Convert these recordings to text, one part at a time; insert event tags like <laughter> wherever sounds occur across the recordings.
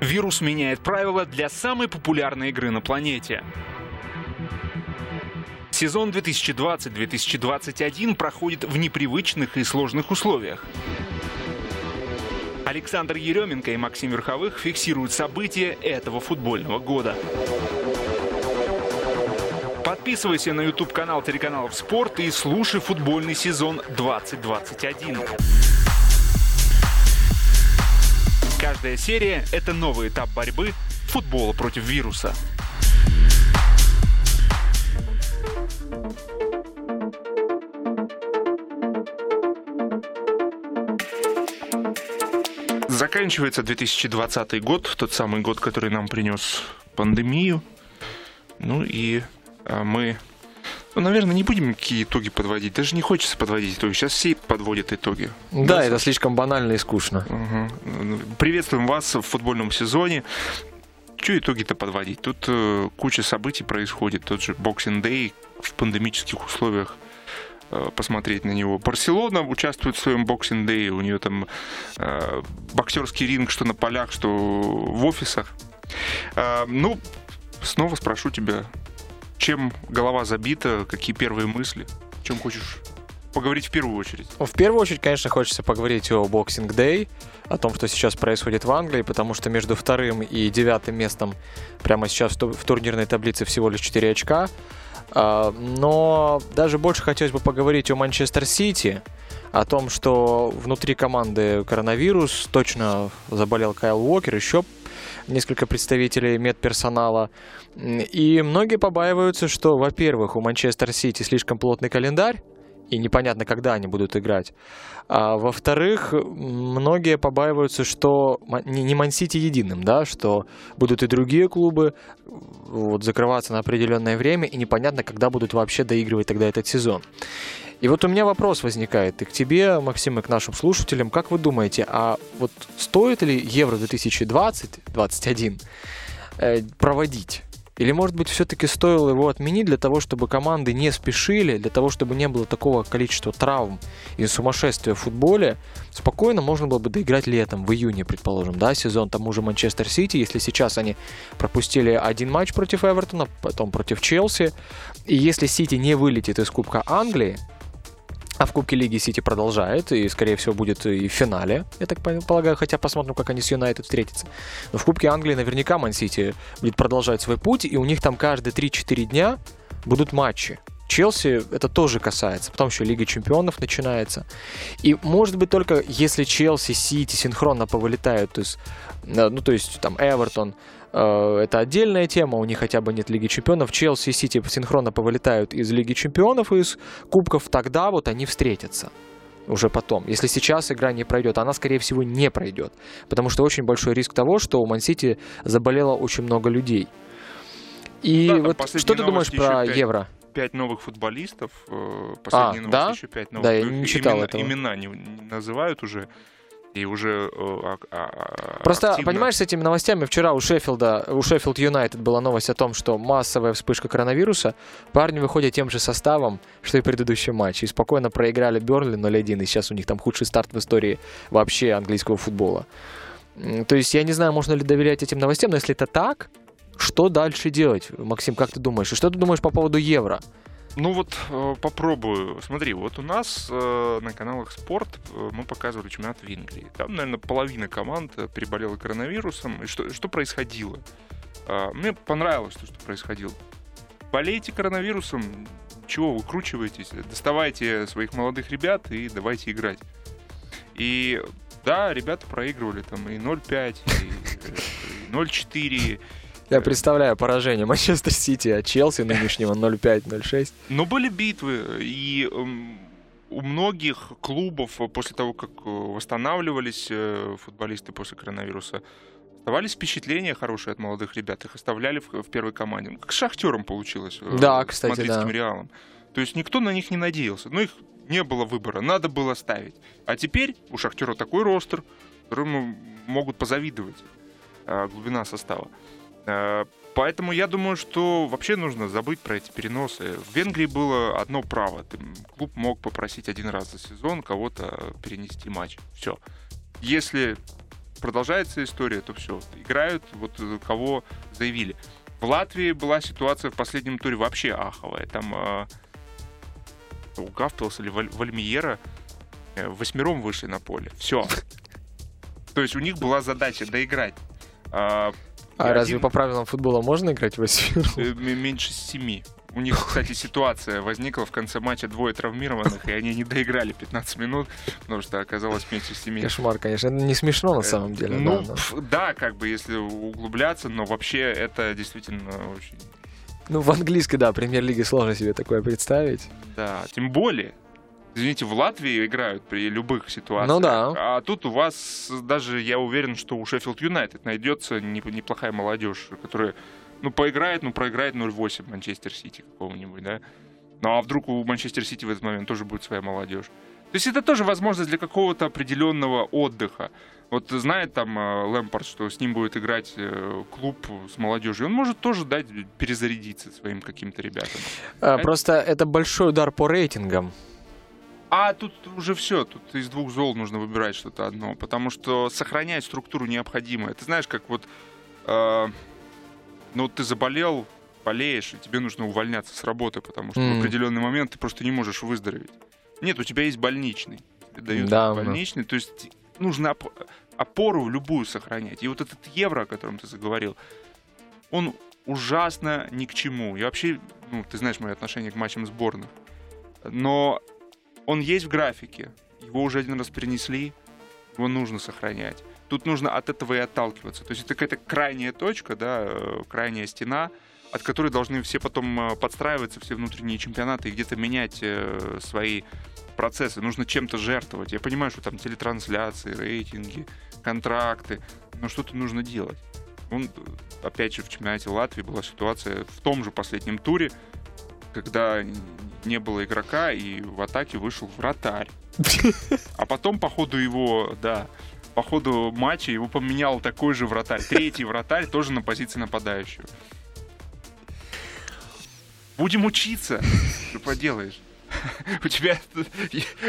Вирус меняет правила для самой популярной игры на планете. Сезон 2020-2021 проходит в непривычных и сложных условиях. Александр Еременко и Максим Верховых фиксируют события этого футбольного года. Подписывайся на YouTube-канал телеканалов «Спорт» и слушай футбольный сезон 2021. Каждая серия — это новый этап борьбы футбола против вируса. Заканчивается 2020 год, тот самый год, который нам принес пандемию. Ну и а, мы, ну, наверное, не будем какие итоги подводить. Даже не хочется подводить итоги. Сейчас все подводят итоги. Да, это слишком банально и скучно. Угу. Приветствуем вас в футбольном сезоне. Что итоги-то подводить? Тут э, куча событий происходит. Тот же Boxing Day в пандемических условиях э, посмотреть на него. Барселона участвует в своем боксинг Day, у нее там э, боксерский ринг, что на полях, что в офисах. Э, ну, снова спрошу тебя, чем голова забита, какие первые мысли, чем хочешь поговорить в первую очередь? В первую очередь, конечно, хочется поговорить о Boxing Day, о том, что сейчас происходит в Англии, потому что между вторым и девятым местом прямо сейчас в турнирной таблице всего лишь 4 очка. А, но даже больше хотелось бы поговорить о Манчестер Сити, о том, что внутри команды коронавирус, точно заболел Кайл Уокер, еще несколько представителей медперсонала. И многие побаиваются, что, во-первых, у Манчестер Сити слишком плотный календарь, и непонятно, когда они будут играть. А во-вторых, многие побаиваются, что не Мансити единым, да, что будут и другие клубы вот, закрываться на определенное время, и непонятно, когда будут вообще доигрывать тогда этот сезон. И вот у меня вопрос возникает и к тебе, Максим, и к нашим слушателям. Как вы думаете, а вот стоит ли Евро 2020-2021 э, проводить? Или, может быть, все-таки стоило его отменить для того, чтобы команды не спешили, для того, чтобы не было такого количества травм и сумасшествия в футболе, спокойно можно было бы доиграть летом, в июне, предположим, да, сезон тому же Манчестер Сити, если сейчас они пропустили один матч против Эвертона, потом против Челси, и если Сити не вылетит из Кубка Англии, а в Кубке Лиги Сити продолжает, и, скорее всего, будет и в финале, я так полагаю, хотя посмотрим, как они с Юнайтед встретятся. Но в Кубке Англии наверняка Ман Сити будет продолжать свой путь, и у них там каждые 3-4 дня будут матчи. Челси это тоже касается. Потом еще Лига Чемпионов начинается. И может быть только если Челси, Сити синхронно повылетают, то есть, э, ну то есть там Эвертон, это отдельная тема, у них хотя бы нет Лиги Чемпионов. Челси и Сити синхронно повылетают из Лиги Чемпионов и из Кубков, тогда вот они встретятся уже потом. Если сейчас игра не пройдет, она, скорее всего, не пройдет. Потому что очень большой риск того, что у Мансити заболело очень много людей. И да, вот что ты думаешь про 5, Евро? Пять новых футболистов. Э, последние а, да? еще пять новых. Да, я не читал имена, этого. Имена не, не называют уже и уже а, а, Просто, активно... понимаешь, с этими новостями вчера у Шеффилда, у Шеффилд Юнайтед была новость о том, что массовая вспышка коронавируса, парни выходят тем же составом, что и предыдущий матч, и спокойно проиграли Бернли 0-1, и сейчас у них там худший старт в истории вообще английского футбола. То есть я не знаю, можно ли доверять этим новостям, но если это так, что дальше делать, Максим, как ты думаешь? И что ты думаешь по поводу евро? Ну вот э, попробую. Смотри, вот у нас э, на каналах Спорт э, мы показывали чемпионат Венгрии. Там, наверное, половина команд переболела коронавирусом. И что, что происходило? А, мне понравилось то, что происходило. Болейте коронавирусом, чего выкручиваетесь? Доставайте своих молодых ребят и давайте играть. И да, ребята проигрывали там и 0-5, и 0-4, я представляю поражение Манчестер Сити от Челси нынешнего 0-5-0-6. Но были битвы, и эм, у многих клубов после того, как э, восстанавливались э, футболисты после коронавируса, оставались впечатления хорошие от молодых ребят, их оставляли в, в первой команде. Как с Шахтером получилось. Э, да, кстати, с мадридским да. Реалом. То есть никто на них не надеялся. Ну, их не было выбора, надо было ставить. А теперь у Шахтера такой ростер, которому могут позавидовать глубина состава. Э, поэтому я думаю, что вообще нужно забыть про эти переносы. В Венгрии было одно право. Клуб мог попросить один раз за сезон кого-то перенести матч. Все. Если продолжается история, то все, играют, вот э, кого заявили. В Латвии была ситуация в последнем туре вообще аховая. Там э, у Гафтелса или Валь, Вальмиера э, восьмером вышли на поле. Все. То есть у них была задача доиграть. А, а один... разве по правилам футбола можно играть восьмером? Э, меньше семи. У них, кстати, ситуация возникла в конце матча двое травмированных, и они не доиграли 15 минут, потому что оказалось меньше семи. Кошмар, конечно. Это не смешно на самом деле. Ну, да, но... да, как бы, если углубляться, но вообще это действительно очень ну, в английской, да, премьер-лиге сложно себе такое представить. Да, тем более, извините, в Латвии играют при любых ситуациях. Ну да. А тут у вас даже, я уверен, что у Шеффилд Юнайтед найдется неплохая молодежь, которая, ну, поиграет, ну, проиграет 0-8 Манчестер Сити какого-нибудь, да. Ну, а вдруг у Манчестер Сити в этот момент тоже будет своя молодежь. То есть это тоже возможность для какого-то определенного отдыха. Вот знает там э, Лэмпорт, что с ним будет играть э, клуб с молодежью, он может тоже дать перезарядиться своим каким-то ребятам. А, просто это большой удар по рейтингам. А тут уже все, тут из двух зол нужно выбирать что-то одно, потому что сохранять структуру необходимо. Это знаешь, как вот, э, ну ты заболел, болеешь, и тебе нужно увольняться с работы, потому что mm. в определенный момент ты просто не можешь выздороветь. Нет, у тебя есть больничный. Дают да, больничный, да. то есть нужно опору любую сохранять. И вот этот евро, о котором ты заговорил, он ужасно ни к чему. Я вообще, ну, ты знаешь мое отношение к матчам сборных. Но он есть в графике. Его уже один раз перенесли, его нужно сохранять. Тут нужно от этого и отталкиваться. То есть это какая-то крайняя точка, да, э, крайняя стена, от которой должны все потом э, подстраиваться, все внутренние чемпионаты и где-то менять э, свои процессы, нужно чем-то жертвовать. Я понимаю, что там телетрансляции, рейтинги, контракты, но что-то нужно делать. Он, опять же, в чемпионате Латвии была ситуация в том же последнем туре, когда не было игрока, и в атаке вышел вратарь. <laughs> А потом, по ходу его, да, по ходу матча его поменял такой же вратарь. Третий вратарь тоже на позиции нападающего. Будем учиться. Что поделаешь? <laughs> У тебя,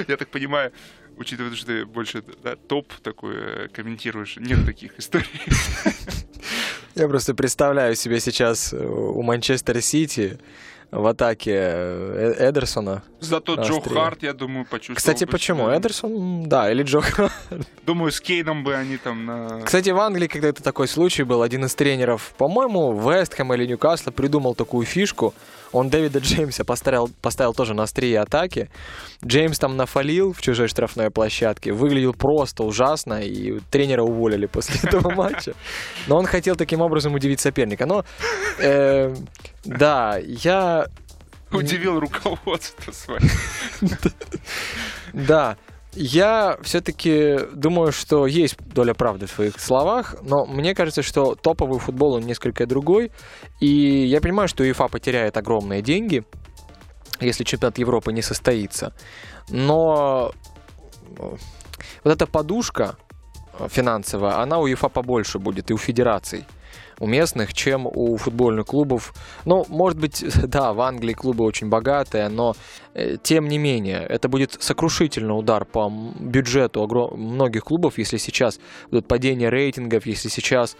я так понимаю, учитывая, что ты больше да, топ такой э, комментируешь, нет таких историй. <laughs> Я просто представляю себе сейчас э, у Манчестер Сити в атаке э, Эдерсона. Зато Джо Харт, я думаю, почувствовал. Кстати, почему? Себя. Эдерсон, да, или Джо Харт. <laughs> Думаю, с Кейном бы они там на... Кстати, в Англии когда-то такой случай был. Один из тренеров, по-моему, Вестхэма или Ньюкасла придумал такую фишку. Он Дэвида Джеймса поставил, поставил тоже на острие атаки. Джеймс там нафалил в чужой штрафной площадке. Выглядел просто ужасно, и тренера уволили после <laughs> этого матча. Но он хотел таким образом удивить соперника. Но, э, да, я... Удивил руководство свое. Да. Я все-таки думаю, что есть доля правды в своих словах, но мне кажется, что топовый футбол он несколько другой. И я понимаю, что УЕФА потеряет огромные деньги, если чемпионат Европы не состоится. Но вот эта подушка финансовая, она у УЕФА побольше будет и у федераций у местных, чем у футбольных клубов. Ну, может быть, <laughs> да, в Англии клубы очень богатые, но э, тем не менее, это будет сокрушительный удар по бюджету многих клубов, если сейчас будет падение рейтингов, если сейчас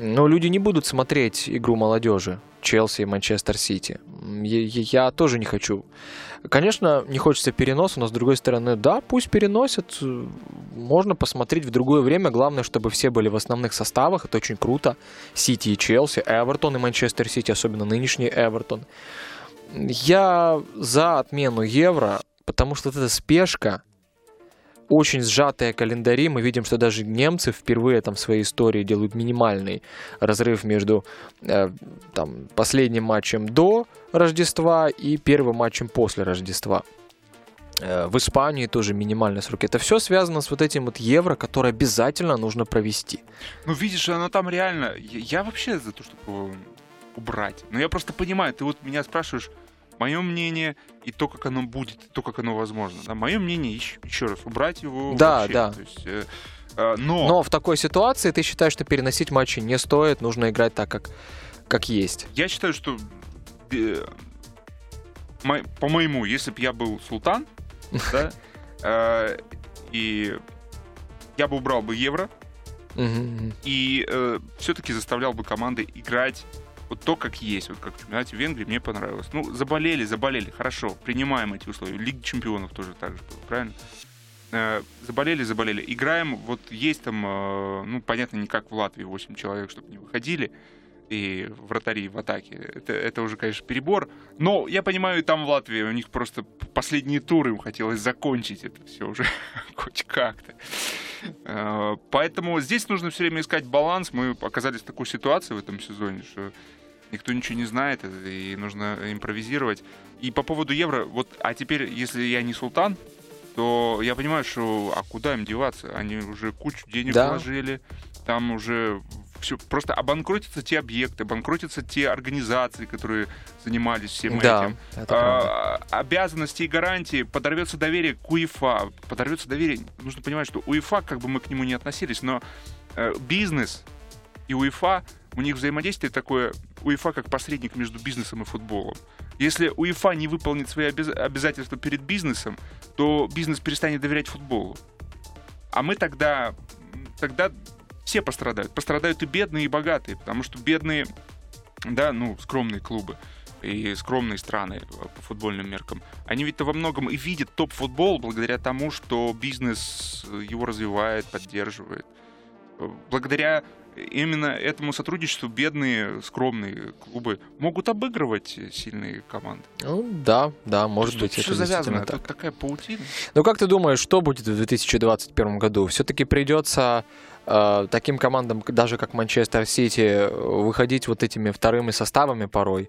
ну, люди не будут смотреть игру молодежи. Челси и Манчестер Сити. Я, тоже не хочу. Конечно, не хочется переноса, но с другой стороны, да, пусть переносят. Можно посмотреть в другое время. Главное, чтобы все были в основных составах. Это очень круто. Сити и Челси, Эвертон и Манчестер Сити, особенно нынешний Эвертон. Я за отмену евро, потому что вот эта спешка, очень сжатые календари. Мы видим, что даже немцы впервые там в своей истории делают минимальный разрыв между э, там, последним матчем до Рождества и первым матчем после Рождества. Э, в Испании тоже минимальный срок. Это все связано с вот этим вот евро, которое обязательно нужно провести. Ну, видишь, оно там реально... Я, я вообще за то, чтобы убрать. Но я просто понимаю, ты вот меня спрашиваешь, мое мнение и то, как оно будет, и то, как оно возможно. Да, мое мнение, еще, еще раз, убрать его да, вообще. Да, да. э, э, но... но в такой ситуации ты считаешь, что переносить матчи не стоит, нужно играть так, как, как есть. Я считаю, что э, по-моему, если бы я был султан, <laughs> да, э, и я бы убрал бы евро, и э, все-таки заставлял бы команды играть вот то, как есть. Вот как в чемпионате Венгрии мне понравилось. Ну, заболели, заболели, хорошо, принимаем эти условия. Лига чемпионов тоже так же было, правильно? Э, заболели, заболели. Играем, вот есть там, э, ну, понятно, не как в Латвии 8 человек, чтобы не выходили, и вратари в атаке. Это, это уже, конечно, перебор. Но я понимаю, там в Латвии у них просто последние туры им хотелось закончить это все уже <laughs> хоть как-то. Э, Поэтому здесь нужно все время искать баланс. Мы оказались в такой ситуации в этом сезоне, что никто ничего не знает, и нужно импровизировать. И по поводу евро, вот, а теперь, если я не султан, то я понимаю, что а куда им деваться? Они уже кучу денег Да. вложили, там уже все просто обанкротятся те объекты, обанкротятся те организации, которые занимались всем Да, этим. это правда. А, обязанности и гарантии, подорвется доверие к УЕФА, подорвется доверие. Нужно понимать, что УЕФА, как бы мы к нему не относились, но э, бизнес и УЕФА, у них взаимодействие такое, УЕФА как посредник между бизнесом и футболом. Если УЕФА не выполнит свои обяз- обязательства перед бизнесом, то бизнес перестанет доверять футболу. А мы тогда, тогда все пострадают. Пострадают и бедные, и богатые, потому что бедные, да, ну, скромные клубы и скромные страны по футбольным меркам, они ведь-то во многом и видят топ-футбол благодаря тому, что бизнес его развивает, поддерживает. Благодаря именно этому сотрудничеству бедные, скромные клубы могут обыгрывать сильные команды. Ну, да, да, может быть, Все это завязано, так. тут такая паутина. Ну как ты думаешь, что будет в 2021 году? Все-таки придется таким командам, даже как Манчестер Сити, э, выходить вот этими вторыми составами порой?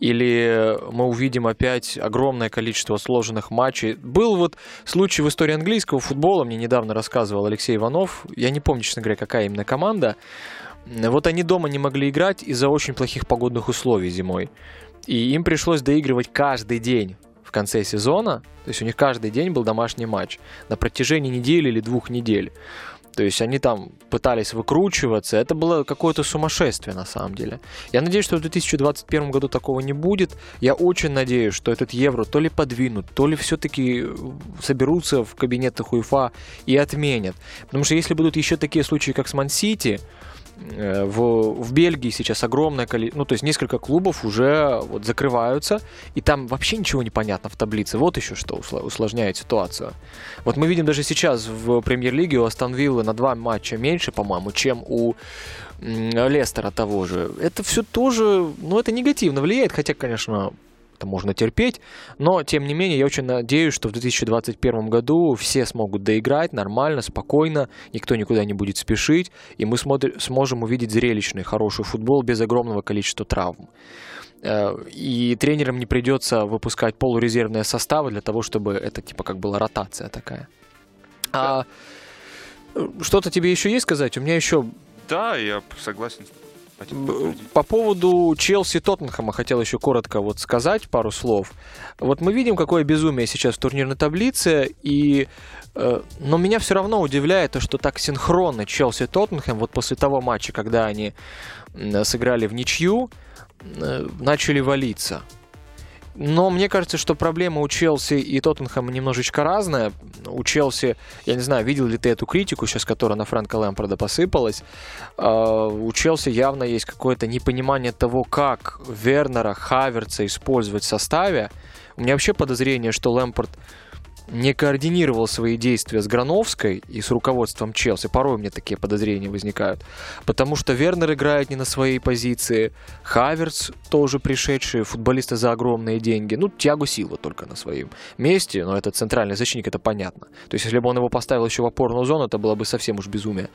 Или мы увидим опять огромное количество сложных матчей? Был вот случай в истории английского футбола, мне недавно рассказывал Алексей Иванов, я не помню, честно говоря, какая именно команда. Вот они дома не могли играть из-за очень плохих погодных условий зимой. И им пришлось доигрывать каждый день в конце сезона. То есть у них каждый день был домашний матч на протяжении недели или двух недель. То есть они там пытались выкручиваться. Это было какое-то сумасшествие на самом деле. Я надеюсь, что в 2021 году такого не будет. Я очень надеюсь, что этот евро то ли подвинут, то ли все-таки соберутся в кабинетах УЕФА и отменят. Потому что если будут еще такие случаи, как с Ман-Сити, э, в, в Бельгии сейчас огромное количество, ну, то есть несколько клубов уже вот закрываются, и там вообще ничего не понятно в таблице. Вот еще что усложняет ситуацию. Вот мы видим даже сейчас в премьер-лиге у Астон Виллы на два матча меньше, по-моему, чем у Лестера того же. Это все тоже, ну, это негативно влияет, хотя, конечно, это можно терпеть, но, тем не менее, я очень надеюсь, что в 2021 году все смогут доиграть нормально, спокойно, никто никуда не будет спешить, и мы сможем увидеть зрелищный, хороший футбол без огромного количества травм. Э, И тренерам не придется выпускать полурезервные составы для того, чтобы это типа как была ротация такая. А э, что-то тебе еще есть сказать? У меня еще Да, я согласен. По поводу Челси Тоттенхэма хотел еще коротко вот сказать пару слов. Вот мы видим, какое безумие сейчас в турнирной таблице, и э, но меня все равно удивляет то, что так синхронно Челси Тоттенхэм вот после того матча, когда они сыграли в ничью, э, начали валиться. Но мне кажется, что проблема у Челси и Тоттенхэма немножечко разная. У Челси, я не знаю, видел ли ты эту критику сейчас, которая на Фрэнка Лэмпорда посыпалась. А, У Челси явно есть какое-то непонимание того, как Вернера, Хаверца использовать в составе. У меня вообще подозрение, что Лэмпорд не координировал свои действия с Грановской и с руководством Челси. Порой у меня такие подозрения возникают. Потому что Вернер играет не на своей позиции, Хаверц тоже пришедший, футболисты за огромные деньги. Ну, Тиаго Силва только на своем месте, но это центральный защитник, это понятно. То есть, если бы он его поставил еще в опорную зону, это было бы совсем уж безумие.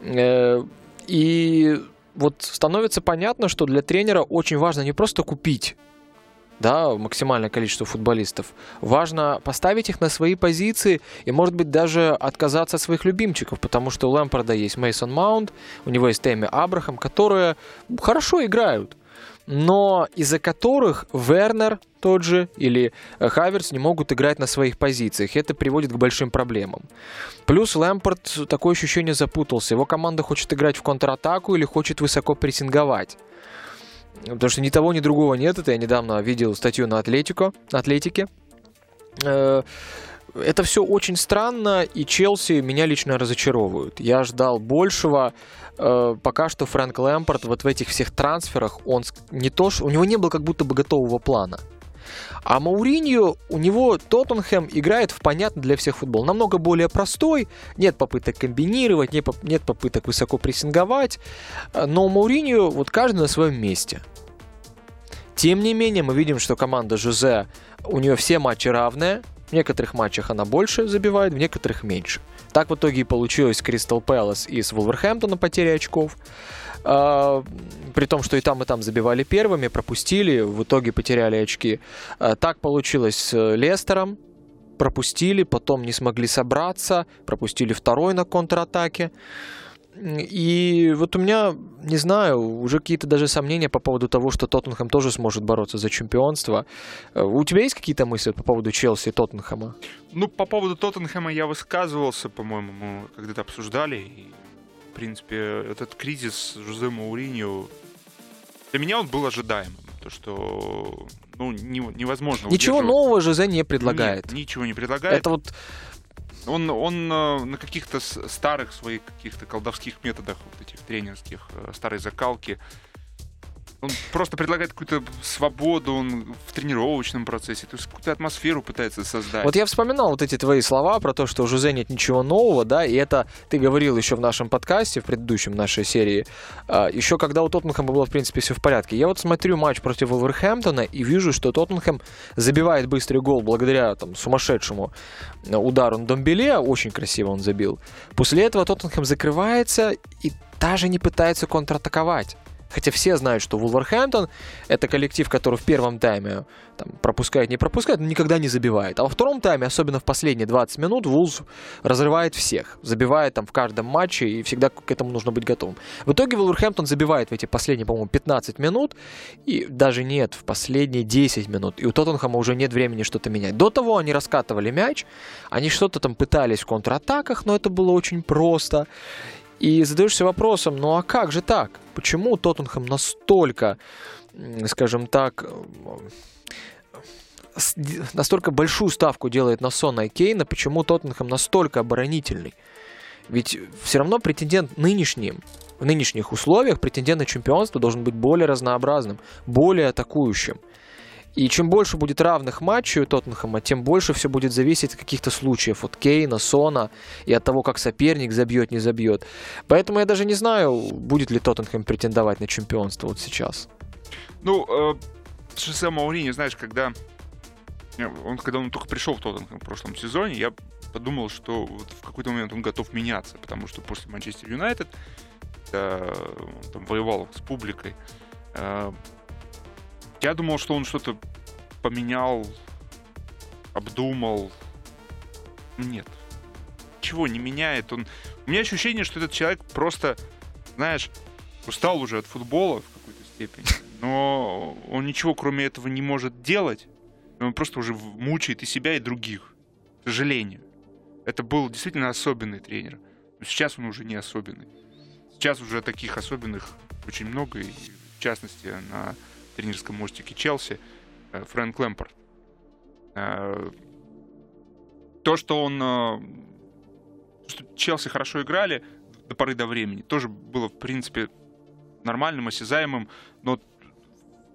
Э, И вот становится понятно, что для тренера очень важно не просто купить да, максимальное количество футболистов. Важно поставить их на свои позиции и, может быть, даже отказаться от своих любимчиков, потому что у Лэмпорда есть Мейсон Маунт, у него есть Тэмми Абрахам, которые хорошо играют, но из-за которых Вернер тот же или э, Хаверс не могут играть на своих позициях. Это приводит к большим проблемам. Плюс Лэмпорт, такое ощущение, запутался. Его команда хочет играть в контратаку или хочет высоко прессинговать. Потому что ни того, ни другого нет. Это я недавно видел статью на Атлетико, Атлетике. Э, это все очень странно, и Челси меня лично разочаровывают. Я ждал большего. Э, пока что Фрэнк Лэмпорт вот в этих всех трансферах, он не то, что у него не было как будто бы готового плана. А Мауриньо, у него Тоттенхэм играет в понятный для всех футбол. Намного более простой, нет попыток комбинировать, нет попыток высоко прессинговать. Но Мауриньо вот каждый на своем месте. Тем не менее, мы видим, что команда Жозе, у нее все матчи равные. В некоторых матчах она больше забивает, в некоторых меньше. Так в итоге и получилось Кристал Пэлас и с Вулверхэмптона потери очков. А, при том, что и там, и там забивали первыми, пропустили, в итоге потеряли очки. А, так получилось с Лестером, пропустили, потом не смогли собраться, пропустили второй на контратаке. И вот у меня, не знаю, уже какие-то даже сомнения по поводу того, что Тоттенхэм тоже сможет бороться за чемпионство. Э, у тебя есть какие-то мысли по поводу Челси и Тоттенхэма? Ну, по поводу Тоттенхэма я высказывался, по-моему, мы когда-то обсуждали. И, в принципе, этот кризис Жозе Мауриньо, для меня он был ожидаемым. То, что ну, невозможно Ничего нового Жозе не предлагает. Нет, ничего не предлагает. Это вот он, он э, на каких-то старых своих каких-то колдовских методах, вот этих тренерских, э, старой закалки, он просто предлагает какую-то свободу он в тренировочном процессе, то есть какую-то атмосферу пытается создать. Вот я вспоминал вот эти твои слова про то, что Жузе нет ничего нового, да, и это ты говорил еще в нашем подкасте, в предыдущем нашей серии, а, еще когда у Тоттенхэма было, в принципе, все в порядке. Я вот смотрю матч против Вулверхэмптона и вижу, что Тоттенхэм забивает быстрый гол благодаря там сумасшедшему удару на Домбеле, очень красиво он забил. После этого Тоттенхэм закрывается и даже не пытается контратаковать. Хотя все знают, что Вулверхэмптон — это коллектив, который в первом тайме там, пропускает, не пропускает, но никогда не забивает. А во втором тайме, особенно в последние 20 минут, Вулс разрывает всех. Забивает там в каждом матче, и всегда к этому нужно быть готовым. В итоге Вулверхэмптон забивает в эти последние, по-моему, 15 минут, и даже нет, в последние 10 минут. И у Тоттенхэма уже нет времени что-то менять. До того они раскатывали мяч, они что-то там пытались в контратаках, но это было очень просто. И задаешься вопросом, ну а как же так? Почему Тоттенхэм настолько, скажем так, настолько большую ставку делает на Сона и Кейна, почему Тоттенхэм настолько оборонительный? Ведь все равно претендент нынешним, в нынешних условиях претендент на чемпионство должен быть более разнообразным, более атакующим. И чем больше будет равных матчей у Тоттенхэма, тем больше все будет зависеть от каких-то случаев, от Кейна, Сона и от того, как соперник забьет, не забьет. Поэтому я даже не знаю, будет ли Тоттенхэм претендовать на чемпионство вот сейчас. Ну, э, Шосе Маурини, знаешь, когда э, он, когда он только пришел в Тоттенхэм в прошлом сезоне, я подумал, что вот в какой-то момент он готов меняться, потому что после Манчестер Юнайтед, он там воевал с публикой, э, я думал, что он что-то поменял, обдумал. Нет. Чего не меняет. Он... У меня ощущение, что этот человек просто, знаешь, устал уже от футбола в какой-то степени. Но он ничего кроме этого не может делать. Он просто уже мучает и себя, и других. К сожалению. Это был действительно особенный тренер. Но сейчас он уже не особенный. Сейчас уже таких особенных очень много. И в частности, на тренерском мостике Челси э, Фрэнк Лэмпорт. Э, то, что он... Э, что Челси хорошо играли до поры до времени, тоже было, в принципе, нормальным, осязаемым, но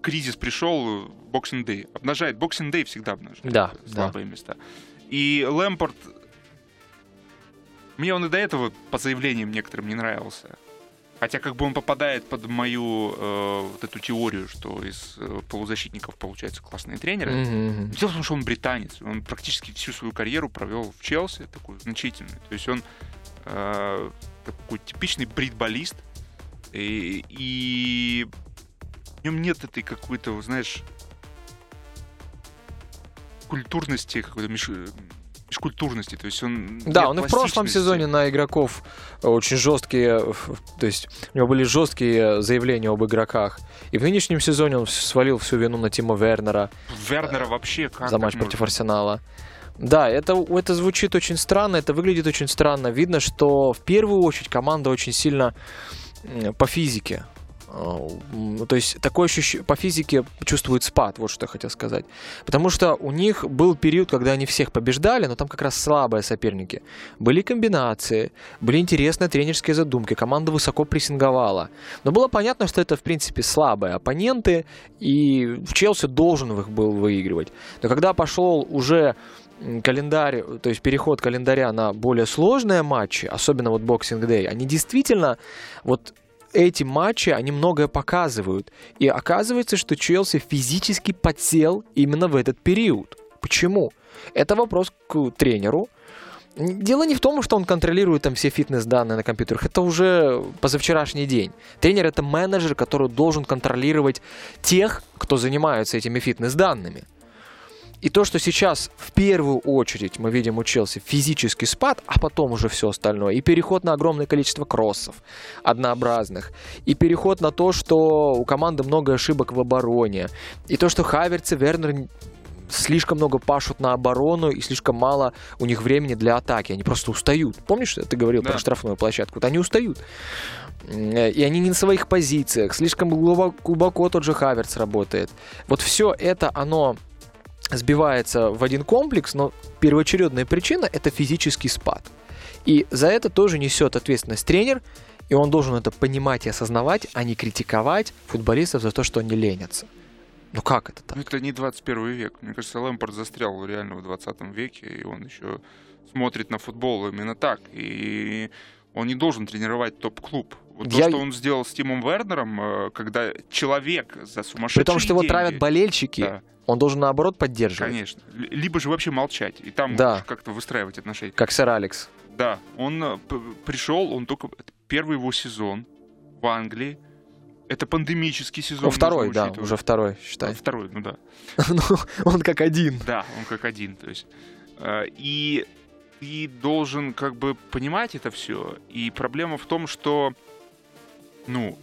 кризис пришел, Boxing Day. Обнажает. Boxing Day всегда обнажает да, слабые да. места. И Лэмпорт... Мне он и до этого по заявлениям некоторым не нравился. Хотя как бы он попадает под мою э, вот эту теорию, что из э, полузащитников получаются классные тренеры. Mm-hmm. Дело в том, что он британец. Он практически всю свою карьеру провел в Челси, такую значительную. То есть он э, такой типичный бритболист. И, и в нем нет этой какой-то, знаешь, культурности, какой-то межкультурности. То есть он да, он и в прошлом сезоне на игроков очень жесткие, то есть у него были жесткие заявления об игроках. И в нынешнем сезоне он свалил всю вину на Тима Вернера. Вернера вообще как? За матч против Арсенала. Да, это, это звучит очень странно, это выглядит очень странно. Видно, что в первую очередь команда очень сильно по физике то есть такое ощущение по физике чувствует спад, вот что я хотел сказать. Потому что у них был период, когда они всех побеждали, но там как раз слабые соперники. Были комбинации, были интересные тренерские задумки, команда высоко прессинговала. Но было понятно, что это в принципе слабые оппоненты, и Челси должен их был выигрывать. Но когда пошел уже календарь, то есть переход календаря на более сложные матчи, особенно вот Boxing Day, они действительно вот эти матчи, они многое показывают. И оказывается, что Челси физически подсел именно в этот период. Почему? Это вопрос к тренеру. Дело не в том, что он контролирует там все фитнес-данные на компьютерах. Это уже позавчерашний день. Тренер — это менеджер, который должен контролировать тех, кто занимается этими фитнес-данными. И то, что сейчас в первую очередь мы видим у Челси физический спад, а потом уже все остальное, и переход на огромное количество кроссов однообразных, и переход на то, что у команды много ошибок в обороне, и то, что Хаверц и Вернер слишком много пашут на оборону и слишком мало у них времени для атаки. Они просто устают. Помнишь, ты говорил да. про штрафную площадку? Вот они устают. И они не на своих позициях. Слишком глубоко, глубоко тот же Хаверц работает. Вот все это, оно сбивается в один комплекс, но первоочередная причина – это физический спад. И за это тоже несет ответственность тренер, и он должен это понимать и осознавать, а не критиковать футболистов за то, что они ленятся. Ну как это так? Ну, это не 21 век. Мне кажется, Лэмпорт застрял реально в 20 веке, и он еще смотрит на футбол именно так. И он не должен тренировать топ-клуб. Вот Я... то, что он сделал с Тимом Вернером, э, когда человек за сумасшедшие При том, что деньги... его травят болельщики, да. он должен наоборот поддерживать. Конечно. Либо же вообще молчать, и там да. как-то выстраивать отношения. Как сэр Алекс. Да, он э, пришел, он только первый его сезон в Англии, это пандемический сезон. Ну, второй, да, уже второй, считай. Второй, ну да. <laughs> ну, он как один. Да, он как один, то есть. Э, и ты должен как бы понимать это все. И проблема в том, что, ну,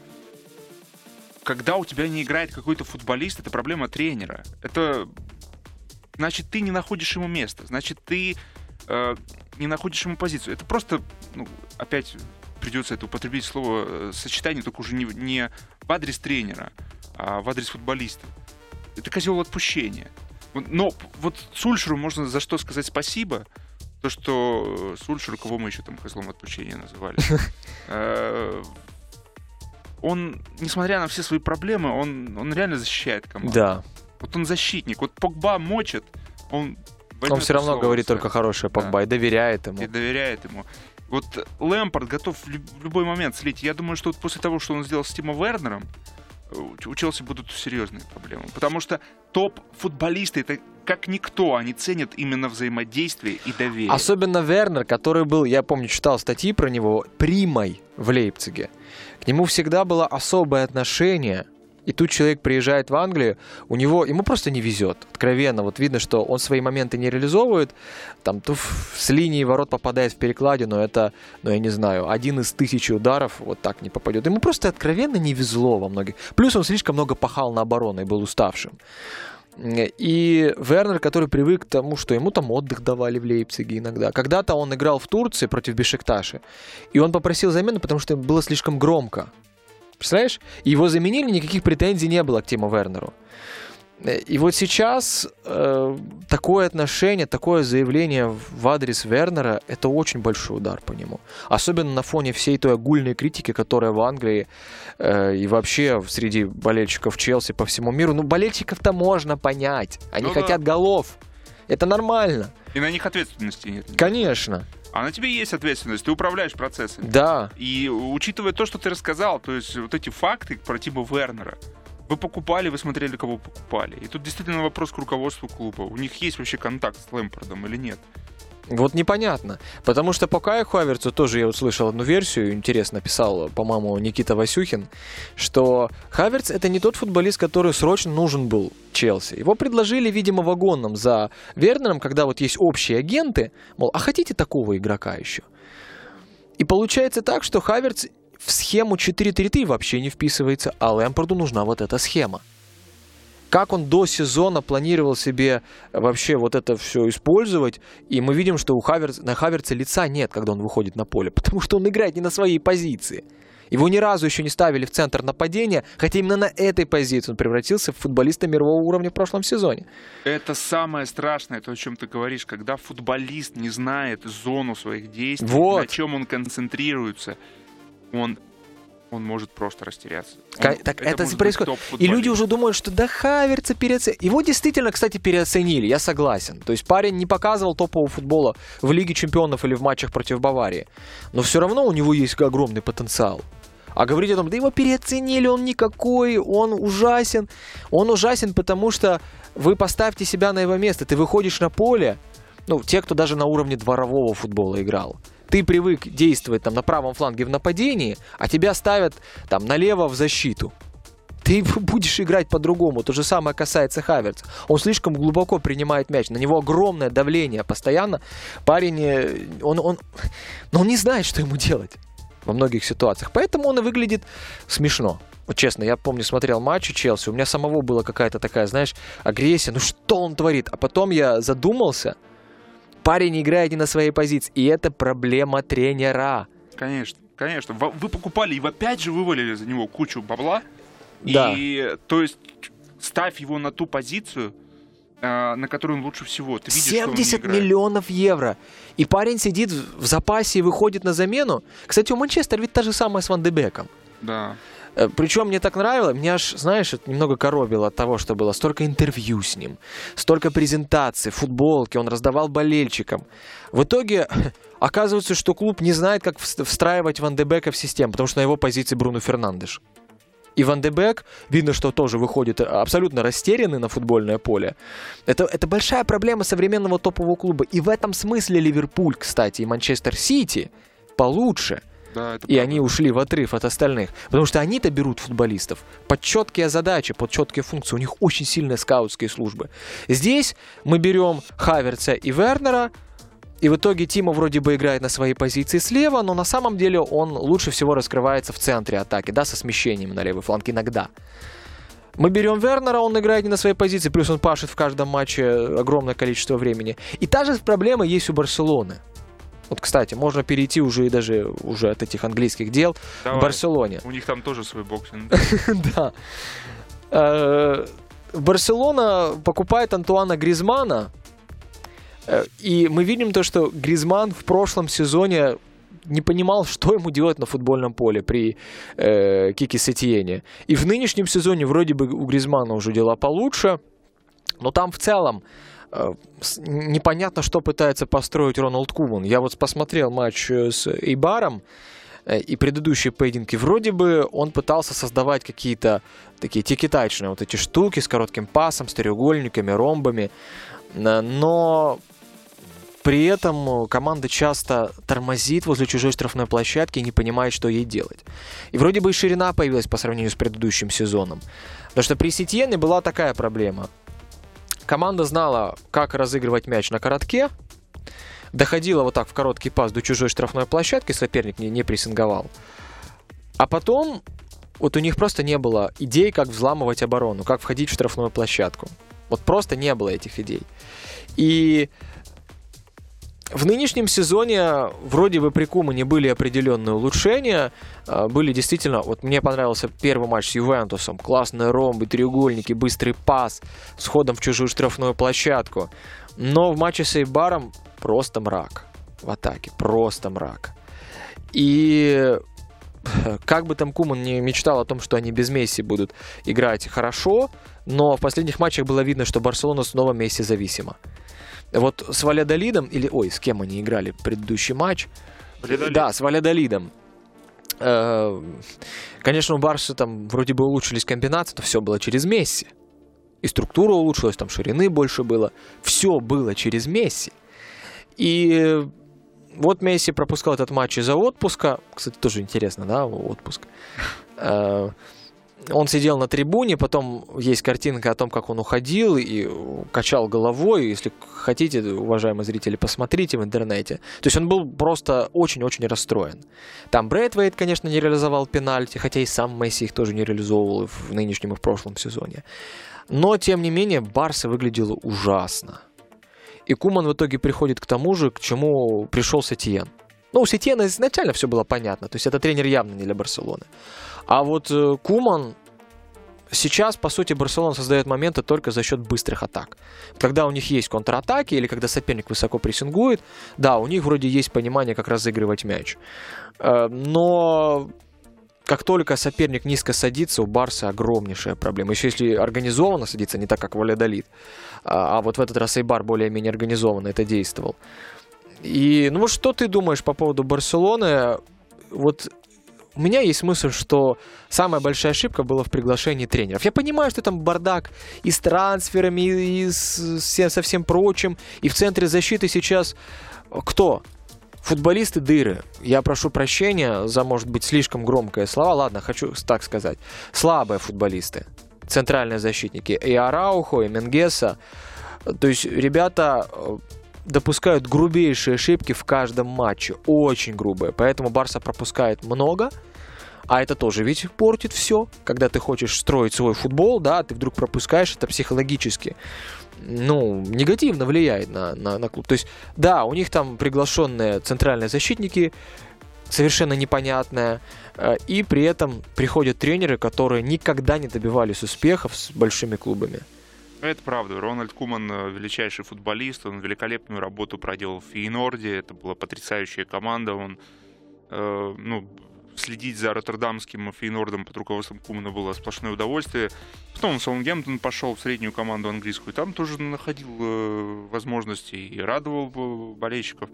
когда у тебя не играет какой-то футболист, это проблема тренера. Это значит, ты не находишь ему место, значит, ты э, не находишь ему позицию. Это просто, ну, опять придется это употребить слово э, сочетание, только уже не, не в адрес тренера, а в адрес футболиста. Это козел отпущения. Но вот Сульшеру можно за что сказать спасибо, то, что Сульшер, кого мы еще там козлом отпущения называли, <laughs> э, он, несмотря на все свои проблемы, он, он реально защищает команду. Да. Вот он защитник. Вот Погба мочит, он он все равно говорит только хорошее Погба да. и доверяет ему. И доверяет ему. Вот Лэмпорт готов в любой момент слить. Я думаю, что вот после того, что он сделал с Тимом Вернером, у Челси будут серьезные проблемы. Потому что топ-футболисты, это как никто, они ценят именно взаимодействие и доверие. Особенно Вернер, который был, я помню, читал статьи про него, примой в Лейпциге. К нему всегда было особое отношение – и тут человек приезжает в Англию, у него, ему просто не везет, откровенно. Вот видно, что он свои моменты не реализовывает, там то с линии ворот попадает в перекладину, это, ну я не знаю, один из тысячи ударов вот так не попадет. Ему просто откровенно не везло во многих. Плюс он слишком много пахал на оборону и был уставшим. И Вернер, который привык к тому, что ему там отдых давали в Лейпциге иногда. Когда-то он играл в Турции против Бешикташи, и он попросил замену, потому что было слишком громко. Представляешь? Его заменили, никаких претензий не было к Тиму Вернеру. Э, и вот сейчас э, такое отношение, такое заявление в адрес Вернера, это очень большой удар по нему. Особенно на фоне всей той огульной критики, которая в Англии э, и вообще среди болельщиков Челси по всему миру. Ну, болельщиков-то можно понять. Они ну, хотят да. голов. Это нормально. И на них ответственности нет. Конечно. А на тебе есть ответственность, ты управляешь процессами. Да. И учитывая то, что ты рассказал, то есть вот эти факты про Тима Вернера, вы покупали, вы смотрели, кого покупали. И тут действительно вопрос к руководству клуба. У них есть вообще контакт с Лэмпордом или нет? Вот непонятно. Потому что по Каю Хаверцу тоже я услышал одну версию, интересно писал, по-моему, Никита Васюхин, что Хаверц это не тот футболист, который срочно нужен был Челси. Его предложили, видимо, вагоном за Вернером, когда вот есть общие агенты, мол, а хотите такого игрока еще? И получается так, что Хаверц в схему 4-3-3 вообще не вписывается, а Лэмпорду нужна вот эта схема как он до сезона планировал себе вообще вот это все использовать, и мы видим, что у Хаверца, на Хаверца лица нет, когда он выходит на поле, <laughs> потому что он играет не на своей позиции. Его ни разу еще не ставили в центр нападения, хотя именно на этой позиции он превратился в футболиста мирового уровня в прошлом сезоне. Это самое страшное, то, о чем ты говоришь, когда футболист не знает зону своих действий, вот. на чем он концентрируется, он он может просто растеряться. Он, так это, это происходит. И люди уже думают, что да Хаверца переоценили. Его действительно, кстати, переоценили, я согласен. То есть парень не показывал топового футбола в Лиге Чемпионов или в матчах против Баварии. Но все равно у него есть огромный потенциал. А говорить о том, да его переоценили, он никакой, он ужасен. Он ужасен, потому что вы поставьте себя на его место. Ты выходишь на поле, ну, те, кто даже на уровне дворового футбола играл ты привык действовать там на правом фланге в нападении, а тебя ставят там налево в защиту. Ты <laughs> будешь играть по-другому. То же самое касается Хаверц. Он слишком глубоко принимает мяч. На него огромное давление постоянно. Парень, э, он, он, но он не знает, что ему делать во многих ситуациях. Поэтому он и выглядит смешно. Вот честно, я помню, смотрел матч Челси, у меня самого была какая-то такая, знаешь, агрессия. Ну что он творит? А потом я задумался – парень играет не на своей позиции. И это проблема тренера. Конечно, конечно. Вы покупали и опять же вывалили за него кучу бабла. Да. И, то есть, ставь его на ту позицию, э, на которую он лучше всего. Ты видишь, 70 миллионов евро. И парень сидит в запасе и выходит на замену. Кстати, у Манчестера ведь та же самая с Ван Дебеком. Да. Э, Причем мне так нравилось, мне аж, знаешь, немного коробило от того, что было столько интервью с ним, столько презентаций, футболки, он раздавал болельщикам. В итоге <clears throat> оказывается, что клуб не знает, как встраивать Ван Дебека в систему, потому что на его позиции Бруно Фернандеш. И Ван де Бек, видно, что тоже выходит абсолютно растерянный на футбольное поле. Это, это большая проблема современного топового клуба. И в этом смысле Ливерпуль, кстати, и Манчестер Сити получше – да, и правда. они ушли в отрыв от остальных. Потому что они-то берут футболистов под четкие задачи, под четкие функции. У них очень сильные скаутские службы. Здесь мы берем Хаверца и Вернера, и в итоге Тима вроде бы играет на своей позиции слева, но на самом деле он лучше всего раскрывается в центре атаки, да, со смещением на левый фланг иногда. Мы берем Вернера, он играет не на своей позиции, плюс он пашет в каждом матче огромное количество времени. И та же проблема есть у Барселоны. Вот, кстати, можно перейти уже и даже уже от этих английских дел Давай. в Барселоне. У них там тоже свой боксинг. <laughs> Да. Э, Барселона покупает Антуана Гризмана, э, и мы видим то, что Гризман в прошлом сезоне не понимал, что ему делать на футбольном поле при э, Кике Сетиене. И в нынешнем сезоне вроде бы у Гризмана уже дела получше, но там в целом непонятно, что пытается построить Роналд Куман. Я вот посмотрел матч э, с Эйбаром э, и предыдущие поединки. Вроде бы он пытался создавать какие-то такие тикетачные вот эти штуки с коротким пасом, с треугольниками, ромбами. Но при этом команда часто тормозит возле чужой штрафной площадки и не понимает, что ей делать. И вроде бы и ширина появилась по сравнению с предыдущим сезоном. Потому что при Сетьене была такая проблема – команда знала, как разыгрывать мяч на коротке, доходила вот так в короткий пас до чужой штрафной площадки, соперник не, не прессинговал. А потом вот у них просто не было идей, как взламывать оборону, как входить в штрафную площадку. Вот просто не было этих идей. И в нынешнем сезоне вроде бы при Кумане были определенные улучшения. А, были действительно, вот мне понравился первый матч с Ювентусом. Классные ромбы, треугольники, быстрый пас с ходом в чужую штрафную площадку. Но в матче с Эйбаром просто мрак в атаке. Просто мрак. И <laughs> как бы там Куман не мечтал о том, что они без Месси будут играть хорошо, но в последних матчах было видно, что Барселона снова Месси зависима. Вот с Валядолидом, или, ой, с кем они играли предыдущий матч? Валядолид. Да, с Валядолидом. Э, конечно, у Барса там вроде бы улучшились комбинации, но все было через Месси. И структура улучшилась, там ширины больше было. Все было через Месси. И вот Месси пропускал этот матч из-за отпуска. Кстати, тоже интересно, да, отпуск. Э, он сидел на трибуне, потом есть картинка о том, как он уходил и качал головой. Если хотите, уважаемые зрители, посмотрите в интернете. То есть он был просто очень-очень расстроен. Там Брэдвейт, конечно, не реализовал пенальти, хотя и сам Месси их тоже не реализовывал в нынешнем и в прошлом сезоне. Но, тем не менее, Барса выглядела ужасно. И Куман в итоге приходит к тому же, к чему пришел Сатиен. Ну, у Сетена изначально все было понятно. То есть это тренер явно не для Барселоны. А вот э, Куман сейчас, по сути, Барселона создает моменты только за счет быстрых атак. Когда у них есть контратаки или когда соперник высоко прессингует, да, у них вроде есть понимание, как разыгрывать мяч. Э, но как только соперник низко садится, у Барса огромнейшая проблема. Еще если организованно садится, не так, как Валядолит, а, а вот в этот раз Эйбар более-менее организованно это действовал. И, ну, что ты думаешь по поводу Барселоны? Вот у меня есть мысль, что самая большая ошибка была в приглашении тренеров. Я понимаю, что там бардак и с трансферами, и с, со всем прочим. И в центре защиты сейчас кто? Футболисты дыры. Я прошу прощения за, может быть, слишком громкое слова. Ладно, хочу так сказать. Слабые футболисты. Центральные защитники. И Араухо, и Менгеса. То есть ребята э, допускают грубейшие ошибки в каждом матче. Очень грубые. Поэтому Барса пропускает много. А это тоже ведь портит все. Когда ты хочешь строить свой футбол, да, ты вдруг пропускаешь это психологически. Ну, негативно влияет на, на, на клуб. То есть, да, у них там приглашенные центральные защитники, совершенно непонятная. Э, и при этом приходят тренеры, которые никогда не добивались успехов с большими клубами. Это правда. Рональд Куман э, величайший футболист. Он великолепную работу проделал в Фейнорде. Это была потрясающая команда. Он э, ну, следить за роттердамским Фейнордом под руководством Кумана было сплошное удовольствие. Потом в Саутгемптон пошел в среднюю команду английскую. Там тоже находил э, возможности и радовал болельщиков.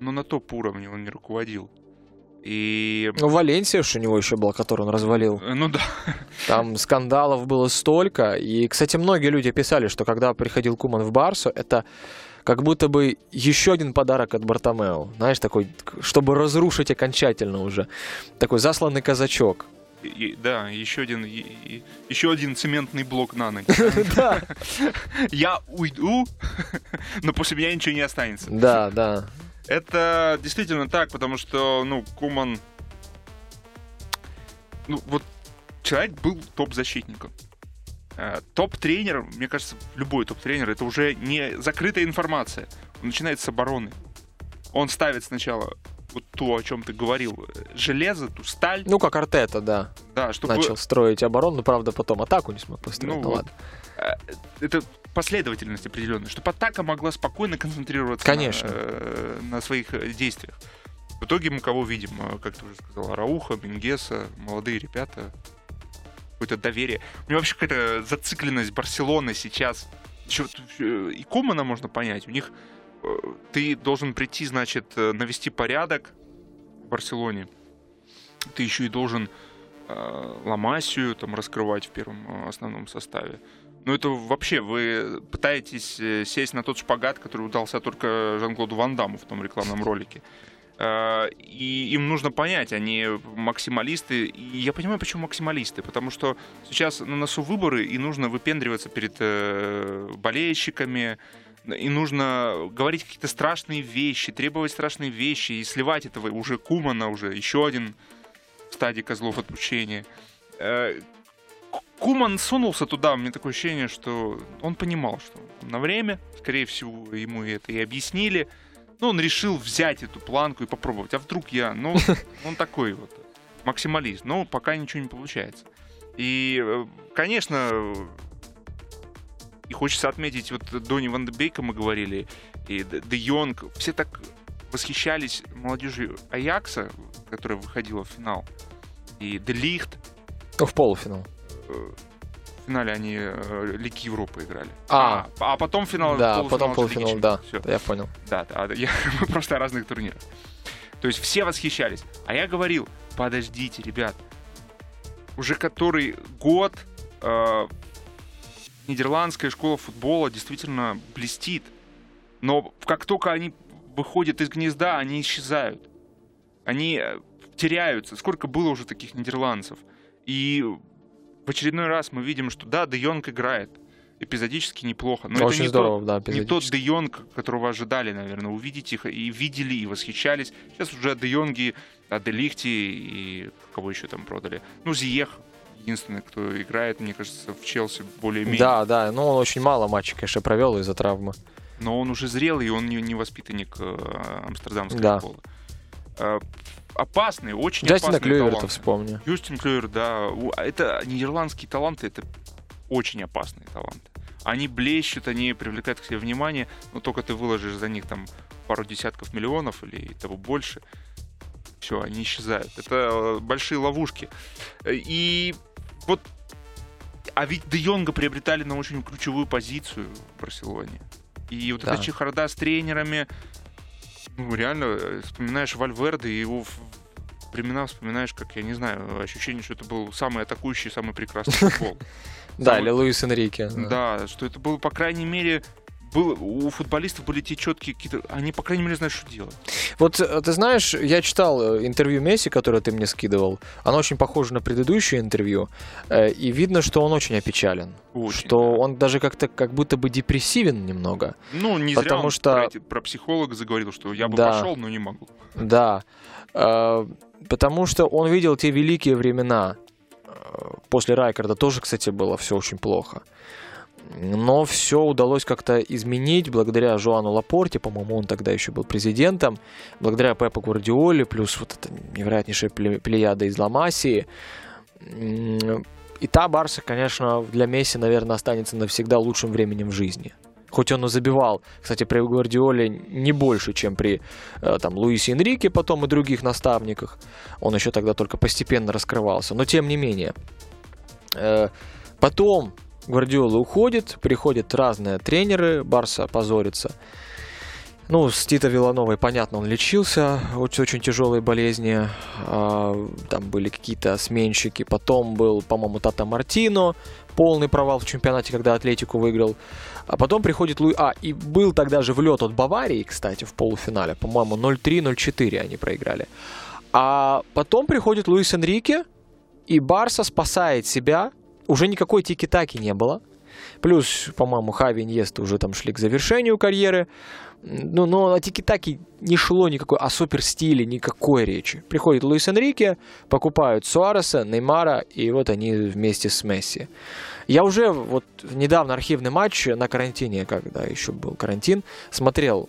Но на топ уровне он не руководил. И... Ну, Валенсия у него еще была, которую он развалил. Э, ну да. <laughs> Там скандалов было столько. И, кстати, многие люди писали, что когда приходил Куман в Барсу, это как будто бы еще один подарок от Бартомео. Знаешь, такой, чтобы разрушить окончательно уже. Такой засланный казачок. И, да, еще один, и, еще один цементный блок на ноги. <laughs> Да. Я уйду, <laughs> но после меня ничего не останется. Да, да. Это действительно так, потому что, ну, Куман... Ну, вот человек был топ-защитником. Э, топ-тренер, мне кажется, любой топ-тренер, это уже не закрытая информация. Он начинает с обороны. Он ставит сначала вот то, о чем ты говорил, железо, ту сталь. Ну, как Артета, да. Да, чтобы... Начал строить оборону, но, правда, потом атаку не смог построить. Ну, ну ладно. Э, это последовательность определенная, чтобы атака могла спокойно концентрироваться Конечно. На, э, на своих э, действиях. В итоге мы кого видим? Э, как ты уже сказал, Рауха, Мингеса, молодые ребята, какое-то доверие. У меня вообще какая-то зацикленность Барселоны сейчас. Еще, и Комана можно понять. У них ты должен прийти, значит, навести порядок в Барселоне. Ты еще и должен э, Ламасию там раскрывать в первом основном составе. Ну, это вообще, вы пытаетесь э, сесть на тот шпагат, который удался только Жан-Клоду Ван Даму в том рекламном ролике. Э, и им нужно понять, они максималисты. И я понимаю, почему максималисты. Потому что сейчас на носу выборы, и нужно выпендриваться перед э, болельщиками, и нужно говорить какие-то страшные вещи, требовать страшные вещи, и сливать этого уже Кумана, уже еще один в стадии козлов отпущения. Куман сунулся туда, у меня такое ощущение, что он понимал, что на время, скорее всего, ему это и объяснили. Но он решил взять эту планку и попробовать. А вдруг я, ну, <laughs> он такой вот максималист. Но пока ничего не получается. И, э, конечно, и хочется отметить, вот Донни Ван Бейка мы говорили, и Де Йонг, все так восхищались молодежью Аякса, которая выходила в финал. И Де Лихт. В полуфинал в финале они э, Лиги Европы играли. А, а, а потом финал. Да, полуфинал, потом полуфинал, да. Все. Я понял. Да, да, я, <laughs> мы просто о разных турнирах. То есть все восхищались. А я говорил, подождите, ребят, уже который год э, нидерландская школа футбола действительно блестит. Но как только они выходят из гнезда, они исчезают. Они э, теряются. Сколько было уже таких нидерландцев? И в очередной раз мы видим, что да, Де Йонг играет эпизодически неплохо. Но Очень это не здорово, тот, да, не тот Де Йонг, которого ожидали, наверное, увидеть их и видели, и восхищались. Сейчас уже Де Йонги, а Де Лихти и кого еще там продали. Ну, Зиех, единственный, кто играет, мне кажется, в Челси более-менее. Да, да, но он очень мало матчей, конечно, провел из-за травмы. Но он уже зрелый, и он не, не воспитанник э, амстердамской да. школы. Э, опасные, очень Джастина опасные Клюверта таланты. вспомни. Юстин Клювер, да. У- Это нидерландские таланты, это очень опасные таланты. Они блещут, они привлекают к себе внимание, но только ты выложишь за них там пару десятков миллионов или того больше. Все, они исчезают. Это э, большие ловушки. Э, И вот... А ведь Де Йонга приобретали на очень ключевую позицию в Барселоне. И вот Да. эта чехарда с тренерами, ну, реально, э, вспоминаешь Вальверде, и его времена вспоминаешь, как, я не знаю, ощущение, что это был самый атакующий, самый прекрасный футбол. <laughs> Да, или Луис Энрике. Да, что это было, по крайней мере, было, у футболистов были те четкие какие-то... Они, по крайней мере, знают, что делать. Вот э, ты знаешь, я читал э, интервью Месси, которое ты мне скидывал. Оно очень похоже на предыдущее интервью. э, И видно, что он очень опечален. Очень, что да. он даже как-то как будто бы депрессивен немного. Ну, не зря потому он что- про, эти- про психолога заговорил, что я бы Да. пошел, но не могу. Да. Потому что он видел те великие времена. После Райкарда тоже, кстати, было все очень плохо. Но все удалось как-то изменить благодаря Жуану Лапорте, по-моему, он тогда еще был президентом, благодаря Пепу Гвардиоле, плюс вот эта невероятнейшая пле- плеяда из Ламасии. И та Барса, конечно, для Месси, наверное, останется навсегда лучшим временем в жизни. Хоть он и забивал, кстати, при Гвардиоле не больше, чем при э, там, Луисе Энрике потом и других наставниках. Он еще тогда только постепенно раскрывался. Но тем не менее. Э, Потом Гвардиола уходит, приходят разные тренеры, Барса позорится. Ну, с Тита Вилановой, понятно, он лечился от очень тяжелой болезни. А, Там были какие-то сменщики. Потом был, по-моему, Тата Мартино. Полный провал в чемпионате, когда Атлетику выиграл. А потом приходит Луи... А, и был тогда же влет от Баварии, кстати, в полуфинале. По-моему, 0-3-0-4 они проиграли. А потом приходит Луис Энрике, и Барса спасает себя. Уже никакой тики-таки не было. Плюс, по-моему, Хави и Иньеста уже там шли к завершению карьеры. Ну, но о тики-таки не шло никакой, о суперстиле никакой речи. Приходит Луис Энрике, покупают Суареса, Неймара, и вот они вместе с Месси. Я уже вот недавно архивный матч на карантине, когда еще был карантин, смотрел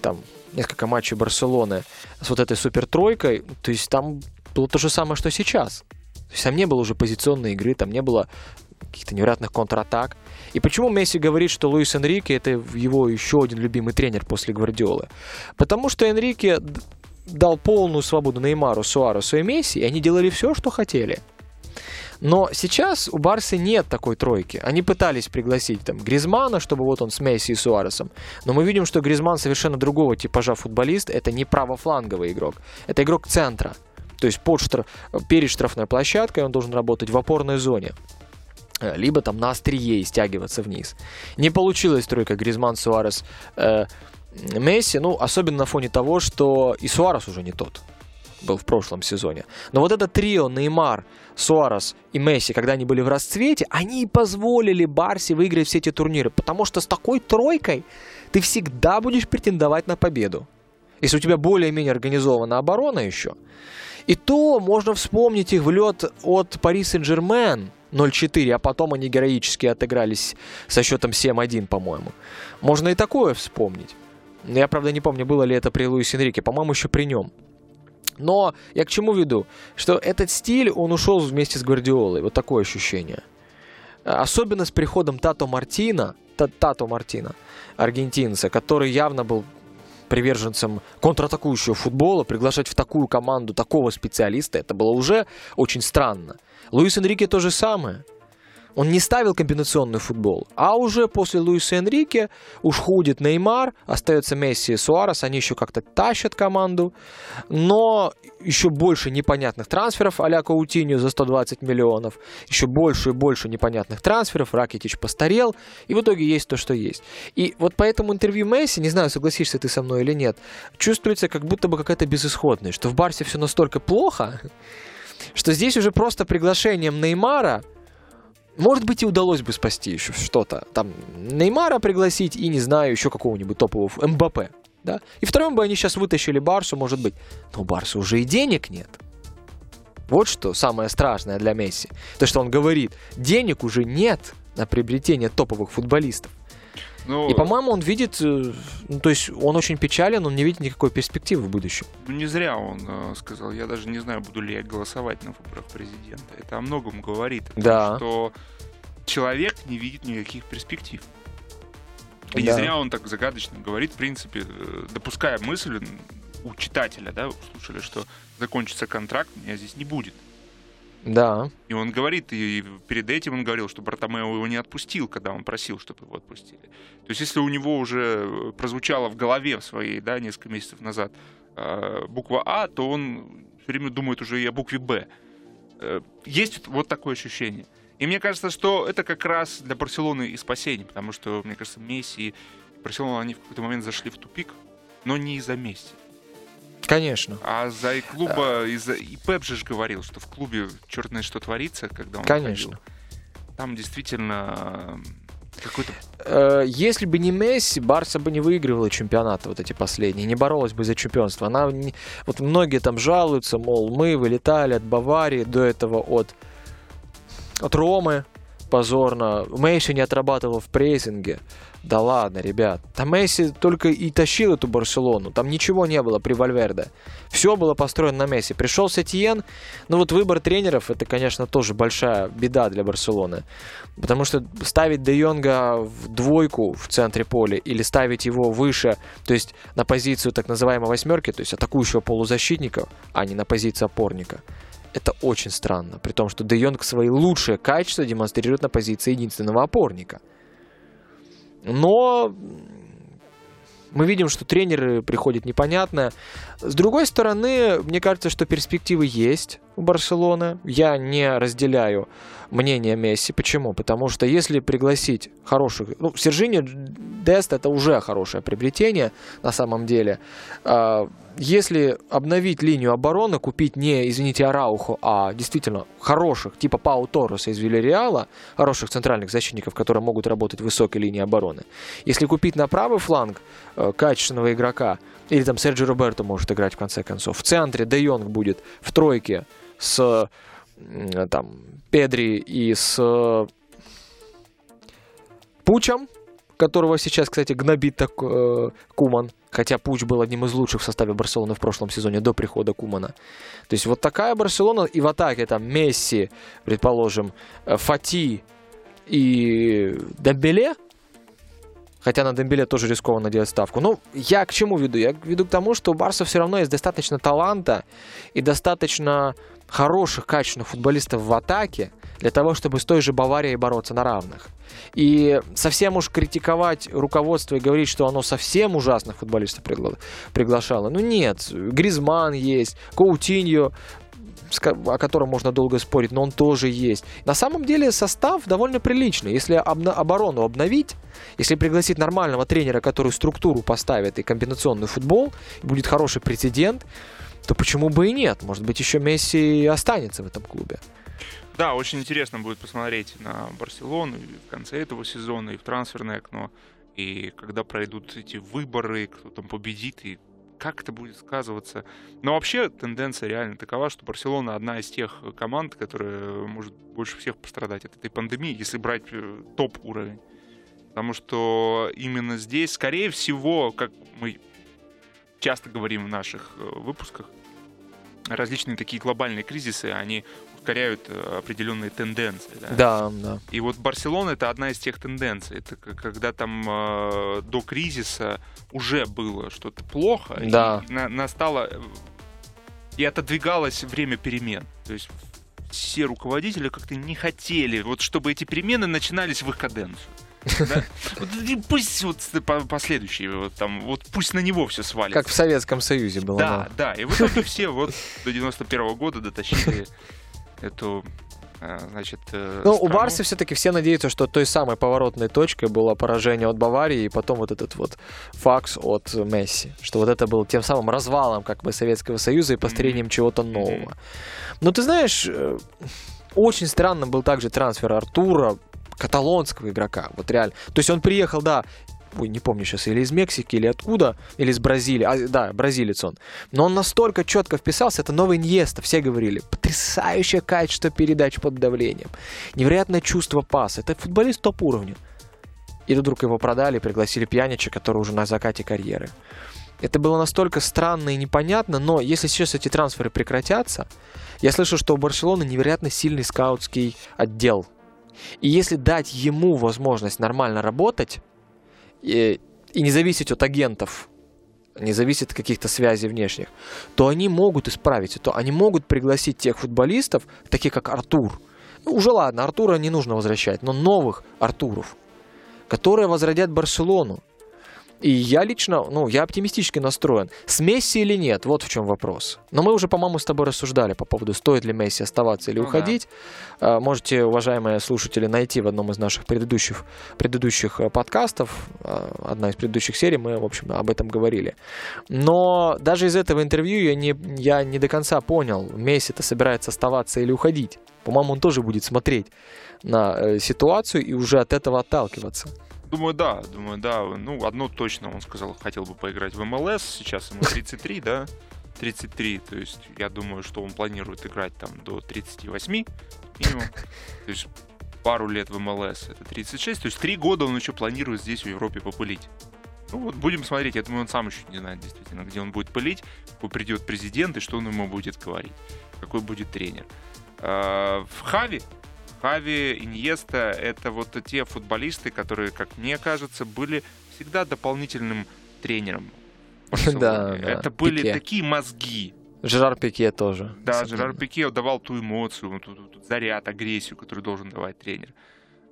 там несколько матчей Барселоны с вот этой супертройкой. То есть там было то же самое, что сейчас. То есть там не было уже позиционной игры, там не было каких-то невероятных контратак. И почему Месси говорит, что Луис Энрике это его еще один любимый тренер после Гвардиолы? Потому что Энрике дал полную свободу Неймару, Суаресу и Месси, и они делали все, что хотели. Но сейчас у Барсы нет такой тройки. Они пытались пригласить там Гризмана, чтобы вот он с Месси и Суаресом. Но мы видим, что Гризман совершенно другого типажа футболист. Это не правофланговый игрок. Это игрок центра. То есть под штраф... перед штрафной площадкой он должен работать в опорной зоне. Э, Либо там на острие и стягиваться вниз. Не получилась тройка Гризман, Суарес, э, Месси. Ну, особенно на фоне того, что и Суарес уже не тот был в прошлом сезоне. Но вот это трио Неймар, Суарес и Месси, когда они были в расцвете, они и позволили Барсе выиграть все эти турниры. Потому что с такой тройкой ты всегда будешь претендовать на победу. Если у тебя более-менее организована оборона еще. И то можно вспомнить их влет от Пари Сен-Жермен 0-4, а потом они героически отыгрались со счетом 7-1, по-моему. Можно и такое вспомнить. Я, правда, не помню, было ли это при Луисе Энрике. По-моему, еще при нем. Но я к чему веду? Что этот стиль, он ушел вместе с Гвардиолой. Вот такое ощущение. Особенно с приходом Тато Мартина, Та- Тато Мартина, аргентинца, который явно был приверженцем контратакующего футбола, приглашать в такую команду такого специалиста, это было уже очень странно. Луис Энрике то же самое. Он не ставил комбинационный футбол, а уже после Луиса Энрике уж ходит Неймар, остается Месси и Суарес, они еще как-то тащат команду, но еще больше непонятных трансферов а-ля Каутиньо за 120 миллионов, еще больше и больше непонятных трансферов, Ракетич постарел, и в итоге есть то, что есть. И вот по этому интервью Месси, не знаю, согласишься ты со мной или нет, чувствуется как будто бы какая-то безысходность, что в Барсе все настолько плохо, что здесь уже просто приглашением Неймара может быть, и удалось бы спасти еще что-то. Там Неймара пригласить и, не знаю, еще какого-нибудь топового МБП. Да? И вторым бы они сейчас вытащили Барсу, может быть. Но у Барса уже и денег нет. Вот что самое страшное для Месси. То, что он говорит, денег уже нет на приобретение топовых футболистов. Ну, и, по-моему, он видит, э, ну, то есть он очень печален, он не видит никакой перспективы в будущем. Ну, не зря он э, сказал, я даже не знаю, буду ли я голосовать на выборах президента. Это о многом говорит. О том, да. Что человек не видит никаких перспектив. И да. не зря он так загадочно говорит, в принципе, э, допуская мысль у читателя, да, услышали, что закончится контракт, меня здесь не будет. Да. И он говорит, и перед этим он говорил, что Бартомео его не отпустил, когда он просил, чтобы его отпустили. То есть если у него уже прозвучало в голове в своей, да, несколько месяцев назад э, буква А, то он все время думает уже и о букве Б. Э, есть вот такое ощущение. И мне кажется, что это как раз для Барселоны и спасение, потому что, мне кажется, Месси и Барселона, они в какой-то момент зашли в тупик, но не из-за Месси. Конечно. А за и клуба, и, за, и Пеп же говорил, что в клубе черт знает что творится, когда он Конечно. Ходил. Там действительно какой-то... Э, если бы не Месси, Барса бы не выигрывала чемпионаты вот эти последние, не боролась бы за чемпионство. Она не... Вот многие там жалуются, мол, мы вылетали от Баварии, до этого от, от Ромы позорно. Месси не отрабатывал в прессинге. Да ладно, ребят. Там Месси только и тащил эту Барселону. Там ничего не было при Вальверде. Все было построено на Месси. Пришел Сетьен. Ну вот выбор тренеров, это, конечно, тоже большая беда для Барселоны. Потому что ставить Де Йонга в двойку в центре поля или ставить его выше, то есть на позицию так называемой восьмерки, то есть атакующего полузащитника, а не на позицию опорника, это очень странно. При том, что Де Йонг свои лучшие качества демонстрирует на позиции единственного опорника – но мы видим, что тренеры приходят непонятно. С другой стороны, мне кажется, что перспективы есть у Барселоны. Я не разделяю мнение Месси. Почему? Потому что если пригласить хороших... Ну, Сержини Дест это уже хорошее приобретение на самом деле. А, если обновить линию обороны, купить не, извините, Арауху, а действительно хороших, типа Пау Торреса из Вильяреала, хороших центральных защитников, которые могут работать в высокой линии обороны. Если купить на правый фланг э, качественного игрока, или там Серджи Роберто может играть в конце концов, в центре Де Йонг будет в тройке с там, Педри и с э, Пучем, которого сейчас, кстати, гнобит так э, Куман. Хотя Пуч был одним из лучших в составе Барселоны в прошлом сезоне до прихода Кумана. То есть вот такая Барселона и в атаке там Месси, предположим, э, Фати и Дембеле. Хотя на Дембеле тоже рискованно делать ставку. Ну, я к чему веду? Я веду к тому, что у Барса все равно есть достаточно таланта и достаточно хороших, качественных футболистов в атаке для того, чтобы с той же Баварией бороться на равных. И совсем уж критиковать руководство и говорить, что оно совсем ужасных футболистов пригла- приглашало. Ну нет, Гризман есть, Коутиньо, о котором можно долго спорить, но он тоже есть. На самом деле состав довольно приличный. Если обна- оборону обновить, если пригласить нормального тренера, который структуру поставит и комбинационный футбол, будет хороший прецедент, то почему бы и нет? Может быть, еще Месси останется в этом клубе. Да, очень интересно будет посмотреть на Барселону в конце этого сезона, и в трансферное окно, и когда пройдут эти выборы, кто там победит, и как это будет сказываться. Но вообще тенденция реально такова, что Барселона одна из тех команд, которая может больше всех пострадать от этой пандемии, если брать э, топ-уровень. Потому что именно здесь, скорее всего, как мы часто говорим в наших э, выпусках, различные такие глобальные кризисы, они ускоряют э, определенные тенденции. Да? да, да. И вот Барселона это одна из тех тенденций. Это когда там э, до кризиса уже было что-то плохо, да. и на, настало э, и отодвигалось время перемен. То есть все руководители как-то не хотели, вот чтобы эти перемены начинались в их каденцию. <laughs> Да? Вот, пусть вот последующие, вот, там, вот пусть на него все свалится. Как в Советском Союзе было. Да, да. И в итоге все вот до 91 -го года дотащили <laughs> эту э, значит, э, Ну, у Барса все-таки все надеются, что той самой поворотной точкой было поражение от Баварии и потом вот этот вот факс от Месси. Что вот это был тем самым развалом как бы Советского Союза и построением mm-hmm. чего-то нового. Но ты знаешь, э, очень странным был также трансфер Артура, каталонского игрока. Вот реально. То есть он приехал, да, ой, не помню сейчас, или из Мексики, или откуда, или из Бразилии, а, да, бразилец он. Но он настолько четко вписался, это новый Иньеста, все говорили. Потрясающее качество передач под давлением, невероятное чувство паса. Это футболист топ-уровня. И вдруг его продали пригласили Пьянича, который уже на закате карьеры. Это было настолько странно и непонятно, но если сейчас эти трансферы прекратятся, я слышу, что у Барселоны невероятно сильный скаутский отдел. И если дать ему возможность нормально работать и, и не зависеть от агентов, не зависит от каких-то связей внешних, то они могут исправить это. Они могут пригласить тех футболистов, таких как Артур. Ну, уже ладно, Артура не нужно возвращать, но новых Артуров, которые возродят Барселону. И я лично, ну, я оптимистически настроен. С Месси или нет, вот в чем вопрос. Но мы уже, по-моему, с тобой рассуждали по поводу, стоит ли Месси оставаться или ну, уходить. Да. Можете, уважаемые слушатели, найти в одном из наших предыдущих, предыдущих э, подкастов, э, одна из предыдущих серий, мы, в общем, об этом говорили. Но даже из этого интервью я не, я не до конца понял, Месси-то собирается оставаться или уходить. По-моему, он тоже будет смотреть на э, ситуацию и уже от этого отталкиваться. Думаю, да, думаю, да. Ну, одно точно он сказал, хотел бы поиграть в МЛС. Сейчас ему 33, да? 33, то есть я думаю, что он планирует играть там до 38 минимум. То есть пару лет в МЛС это 36, то есть три года он еще планирует здесь в Европе попылить. Ну вот будем смотреть, я думаю, он сам еще не знает действительно, где он будет пылить, какой придет президент и что он ему будет говорить, какой будет тренер. А, в Хави Хави, Иньеста — это вот те футболисты, которые, как мне кажется, были всегда дополнительным тренером. <laughs> Да, Это были такие мозги. Жерар Пике тоже. Да, Жерар Пике давал ту эмоцию, ту, ту, заряд, агрессию, которую должен давать тренер.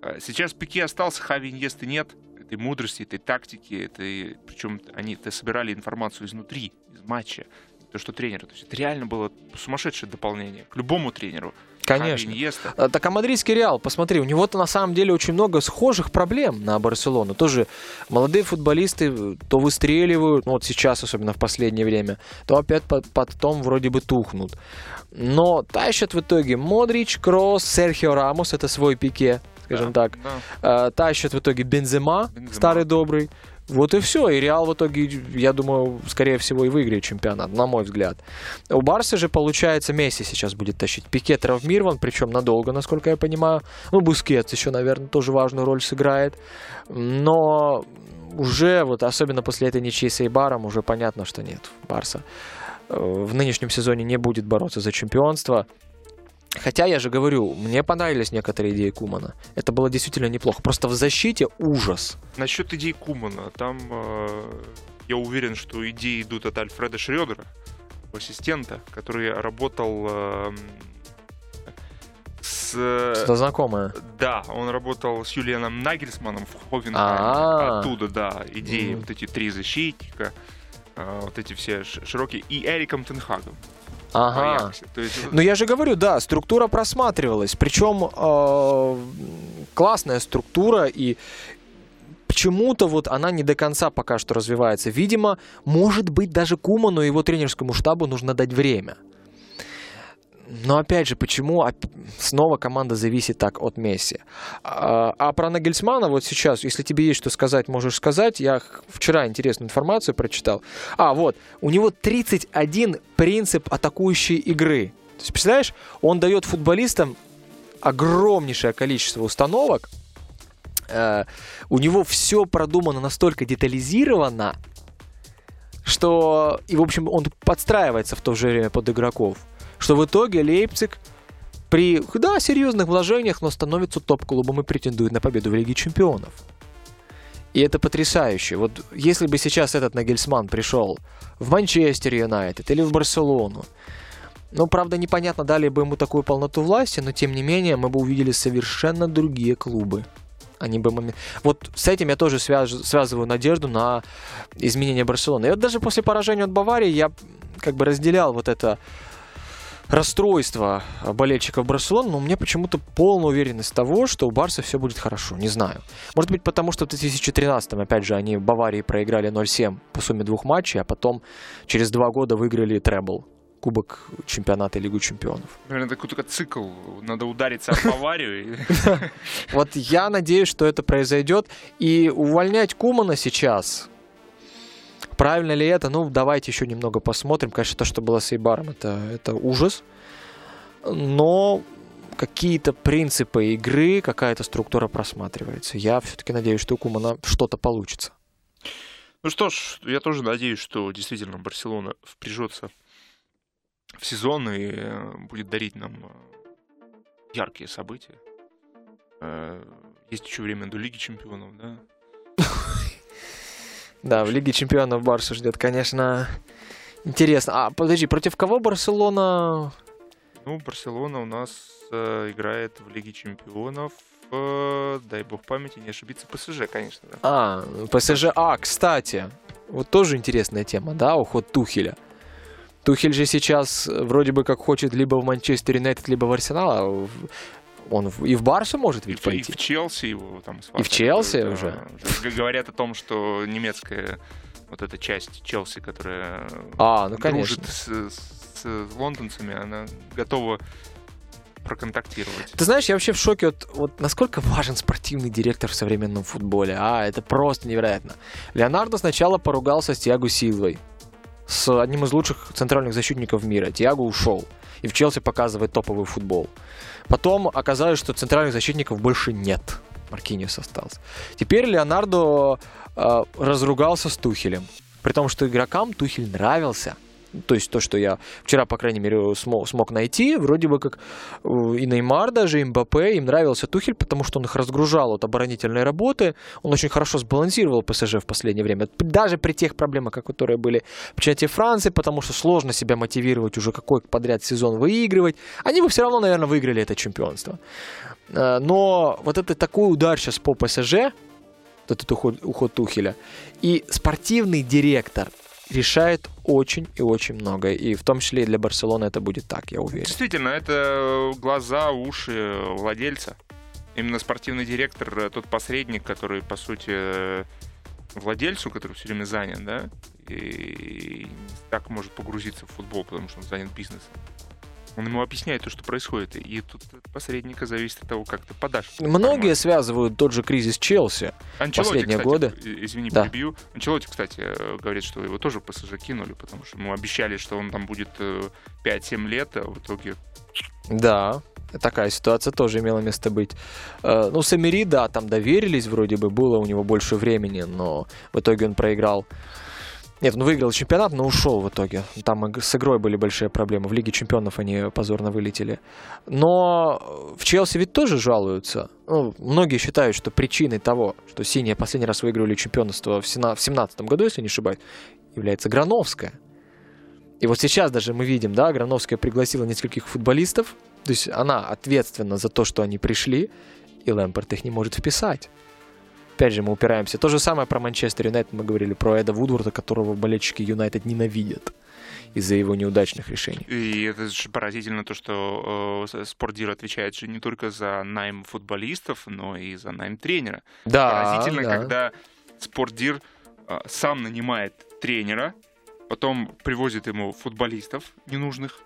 А сейчас Пике остался, Хави Иньесты нет. Этой мудрости, этой тактики, этой... причем они -то собирали информацию изнутри, из матча, то, что тренер. То есть это реально было сумасшедшее дополнение к любому тренеру. Конечно. А, так а мадридский Реал, посмотри, у него-то на самом деле очень много схожих проблем на Барселону. Тоже молодые футболисты э, то выстреливают, ну вот сейчас, особенно в последнее время, то опять потом вроде бы тухнут. Но тащат в итоге Модрич, Кросс, Серхио Рамос, это свой пике, скажем да, так. Да. Тащат в итоге Бензема, Бензема, старый добрый. Вот и все. И Реал в итоге, я думаю, скорее всего и выиграет чемпионат, на мой взгляд. У Барса же, получается, Месси сейчас будет тащить. Пике травмирован, причем надолго, насколько я понимаю. Ну, Бускетс еще, наверное, тоже важную роль сыграет. Но уже, вот особенно после этой ничьи с Эйбаром, уже понятно, что нет. Барса э, в нынешнем сезоне не будет бороться за чемпионство. Хотя я же говорю, мне понравились некоторые идеи Кумана. Это было действительно неплохо. Просто в защите ужас. Насчет идей Кумана, там э, я уверен, что идеи идут от Альфреда Шредера, ассистента, который работал э, с... Что знакомое. Да, он работал с Юлианом Нагельсманом в Ховенхайме. Оттуда, да, идеи, mm. вот эти три защитника, э, вот эти все широкие, и Эриком Тенхагом. Ага. есть... Ну я же говорю, да, структура просматривалась. Причем э, классная структура и почему-то вот она не до конца пока что развивается. Видимо, может быть, даже Куману и его тренерскому штабу нужно дать время. Но опять же, почему снова команда зависит так от Месси? А, а про Нагельсмана вот сейчас, если тебе есть что сказать, можешь сказать. Я вчера интересную информацию прочитал. А, вот, у него 31 принцип атакующей игры. То есть, представляешь, он дает футболистам огромнейшее количество установок. Э, у него все продумано настолько детализировано, что, и, в общем, он подстраивается в то же время под игроков что в итоге Лейпциг при, да, серьезных вложениях, но становится топ-клубом и претендует на победу в Лиге Чемпионов. И это потрясающе. Вот если бы сейчас этот Нагельсман пришел в Манчестер Юнайтед или в Барселону, ну, правда, непонятно, дали бы ему такую полноту власти, но тем не менее мы бы увидели совершенно другие клубы. Они бы. Вот с этим я тоже связ... связываю надежду на изменение Барселоны. И вот даже после поражения от Баварии я как бы разделял вот это расстройство болельщиков Барселоны, но у меня почему-то полная уверенность того, что у Барса все будет хорошо. Не знаю. Может быть, потому что в 2013-м, опять же, они в Баварии проиграли 0-7 по сумме двух матчей, а потом через два года выиграли требл. Кубок чемпионата Лигу чемпионов. Наверное, такой только цикл. Надо удариться в Баварию. <laughs> Вот я надеюсь, что это произойдет. И увольнять Кумана сейчас, Правильно ли это? Ну, давайте еще немного посмотрим. Конечно, то, что было с Эйбаром, это, это ужас. Но какие-то принципы игры, какая-то структура просматривается. Я все-таки надеюсь, что у Кумана что-то получится. Ну что ж, я тоже надеюсь, что действительно Барселона впряжется в сезон и э, будет дарить нам э, яркие события. Э, есть еще время до Лиги Чемпионов, да? <laughs> Да, в Лиге Чемпионов Барсу ждет, конечно, интересно. А, подожди, против кого Барселона? Ну, Барселона у нас э, играет в Лиге Чемпионов э, дай бог памяти, не ошибиться, ПСЖ, конечно. Да. А, ПСЖ. А, кстати, вот тоже интересная тема, да, уход Тухеля. Тухель же сейчас вроде бы как хочет либо в Манчестер Юнайтед, либо в Арсенал, а он и в Барсу может ведь и пойти. И в Челси его там И в Челси да, уже. Говорят о том, что немецкая вот эта часть Челси, которая а, ну, конечно. с, с лондонцами, она готова проконтактировать. Ты знаешь, я вообще в шоке, вот, вот насколько важен спортивный директор в современном футболе. А, это просто невероятно. Леонардо сначала поругался с Тиаго Силвой, с одним из лучших центральных защитников мира. Тиаго ушел. И в Челси показывает топовый футбол. Потом оказалось, что центральных защитников больше нет. Маркиниус остался. Теперь Леонардо э, разругался с Тухелем. При том, что игрокам Тухель нравился то есть то, что я вчера, по крайней мере, смог, смог найти, вроде бы как э, и Неймар даже, и Мбаппе, им нравился Тухель, потому что он их разгружал от оборонительной работы, он очень хорошо сбалансировал ПСЖ в последнее время, даже при тех проблемах, которые были в чате Франции, потому что сложно себя мотивировать уже какой подряд сезон выигрывать, они бы все равно, наверное, выиграли это чемпионство. Э, но вот это такой удар сейчас по ПСЖ, этот уход, уход Тухеля, и спортивный директор решает очень и очень много. И в том числе и для Барселоны это будет так, я уверен. Действительно, это глаза, уши владельца. Именно спортивный директор, э, тот посредник, который, по сути, э, владельцу, который все время занят, да, и так может погрузиться в футбол, потому что он занят бизнесом. Он ему объясняет то, что происходит. И тут от посредника зависит от того, как ты подашь. Многие информацию. связывают тот же кризис Челси Анчелоти, последние кстати, годы. Извини, да. перебью. Анчелоти, кстати, э, говорит, что его тоже ПСЖ кинули, потому что ему обещали, что он там будет 5-7 э, лет, а в итоге... Да, такая ситуация тоже имела место быть. Э, ну, Самири, да, там доверились, вроде бы было у него больше времени, но в итоге он проиграл нет, он выиграл чемпионат, но ушел в итоге. Там с игрой были большие проблемы. В Лиге чемпионов они позорно вылетели. Но в Челси ведь тоже жалуются. Ну, многие считают, что причиной того, что синие последний раз выигрывали чемпионство в 2017 году, если не ошибаюсь, является Грановская. И вот сейчас даже мы видим, да, Грановская пригласила нескольких футболистов, то есть она ответственна за то, что они пришли, и Лэмпорт их не может вписать опять же, мы упираемся. То же самое про Манчестер Юнайтед мы говорили, про Эда Вудворда, которого болельщики Юнайтед ненавидят из-за его неудачных решений. И это же поразительно то, что э, Спортдир отвечает же не только за найм футболистов, но и за найм тренера. Да, Поразительно, да. когда Спортдир э, сам нанимает тренера, потом привозит ему футболистов ненужных,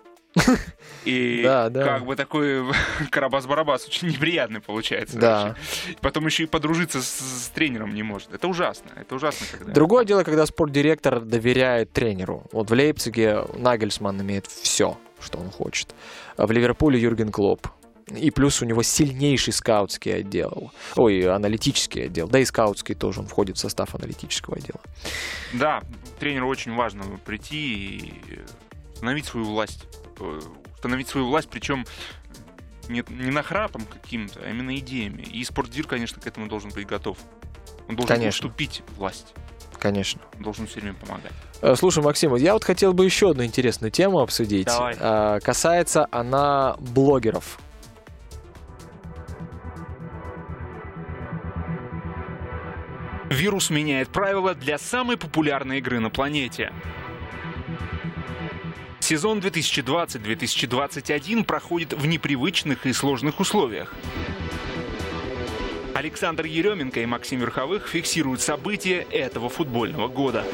и да, да. как бы такой <laughs> карабас-барабас очень неприятный получается. Да. Потом еще и подружиться с, с тренером не может. Это ужасно. Это ужасно. Когда... Другое дело, когда спортдиректор доверяет тренеру. Вот в Лейпциге Нагельсман имеет все, что он хочет. А в Ливерпуле Юрген Клоп. И плюс у него сильнейший скаутский отдел. Ой, аналитический отдел. Да и скаутский тоже. Он входит в состав аналитического отдела. Да, тренеру очень важно прийти и установить свою власть установить свою власть, причем не, не нахрапом каким-то, а именно идеями. И спортдир, конечно, к этому должен быть готов. Он должен конечно. уступить власть. Конечно. Он должен все время помогать. Э, слушай, Максим, я вот хотел бы еще одну интересную тему обсудить. Давай. А, касается она блогеров. Вирус меняет правила для самой популярной игры на планете. Сезон 2020-2021 проходит в непривычных и сложных условиях. Александр Еременко и Максим Верховых фиксируют события этого футбольного года.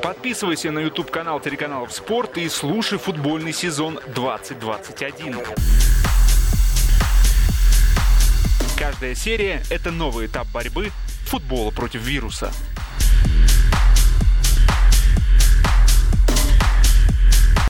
Подписывайся на YouTube-канал телеканалов «Спорт» и слушай футбольный сезон 2021. Каждая серия – это новый этап борьбы футбола против вируса –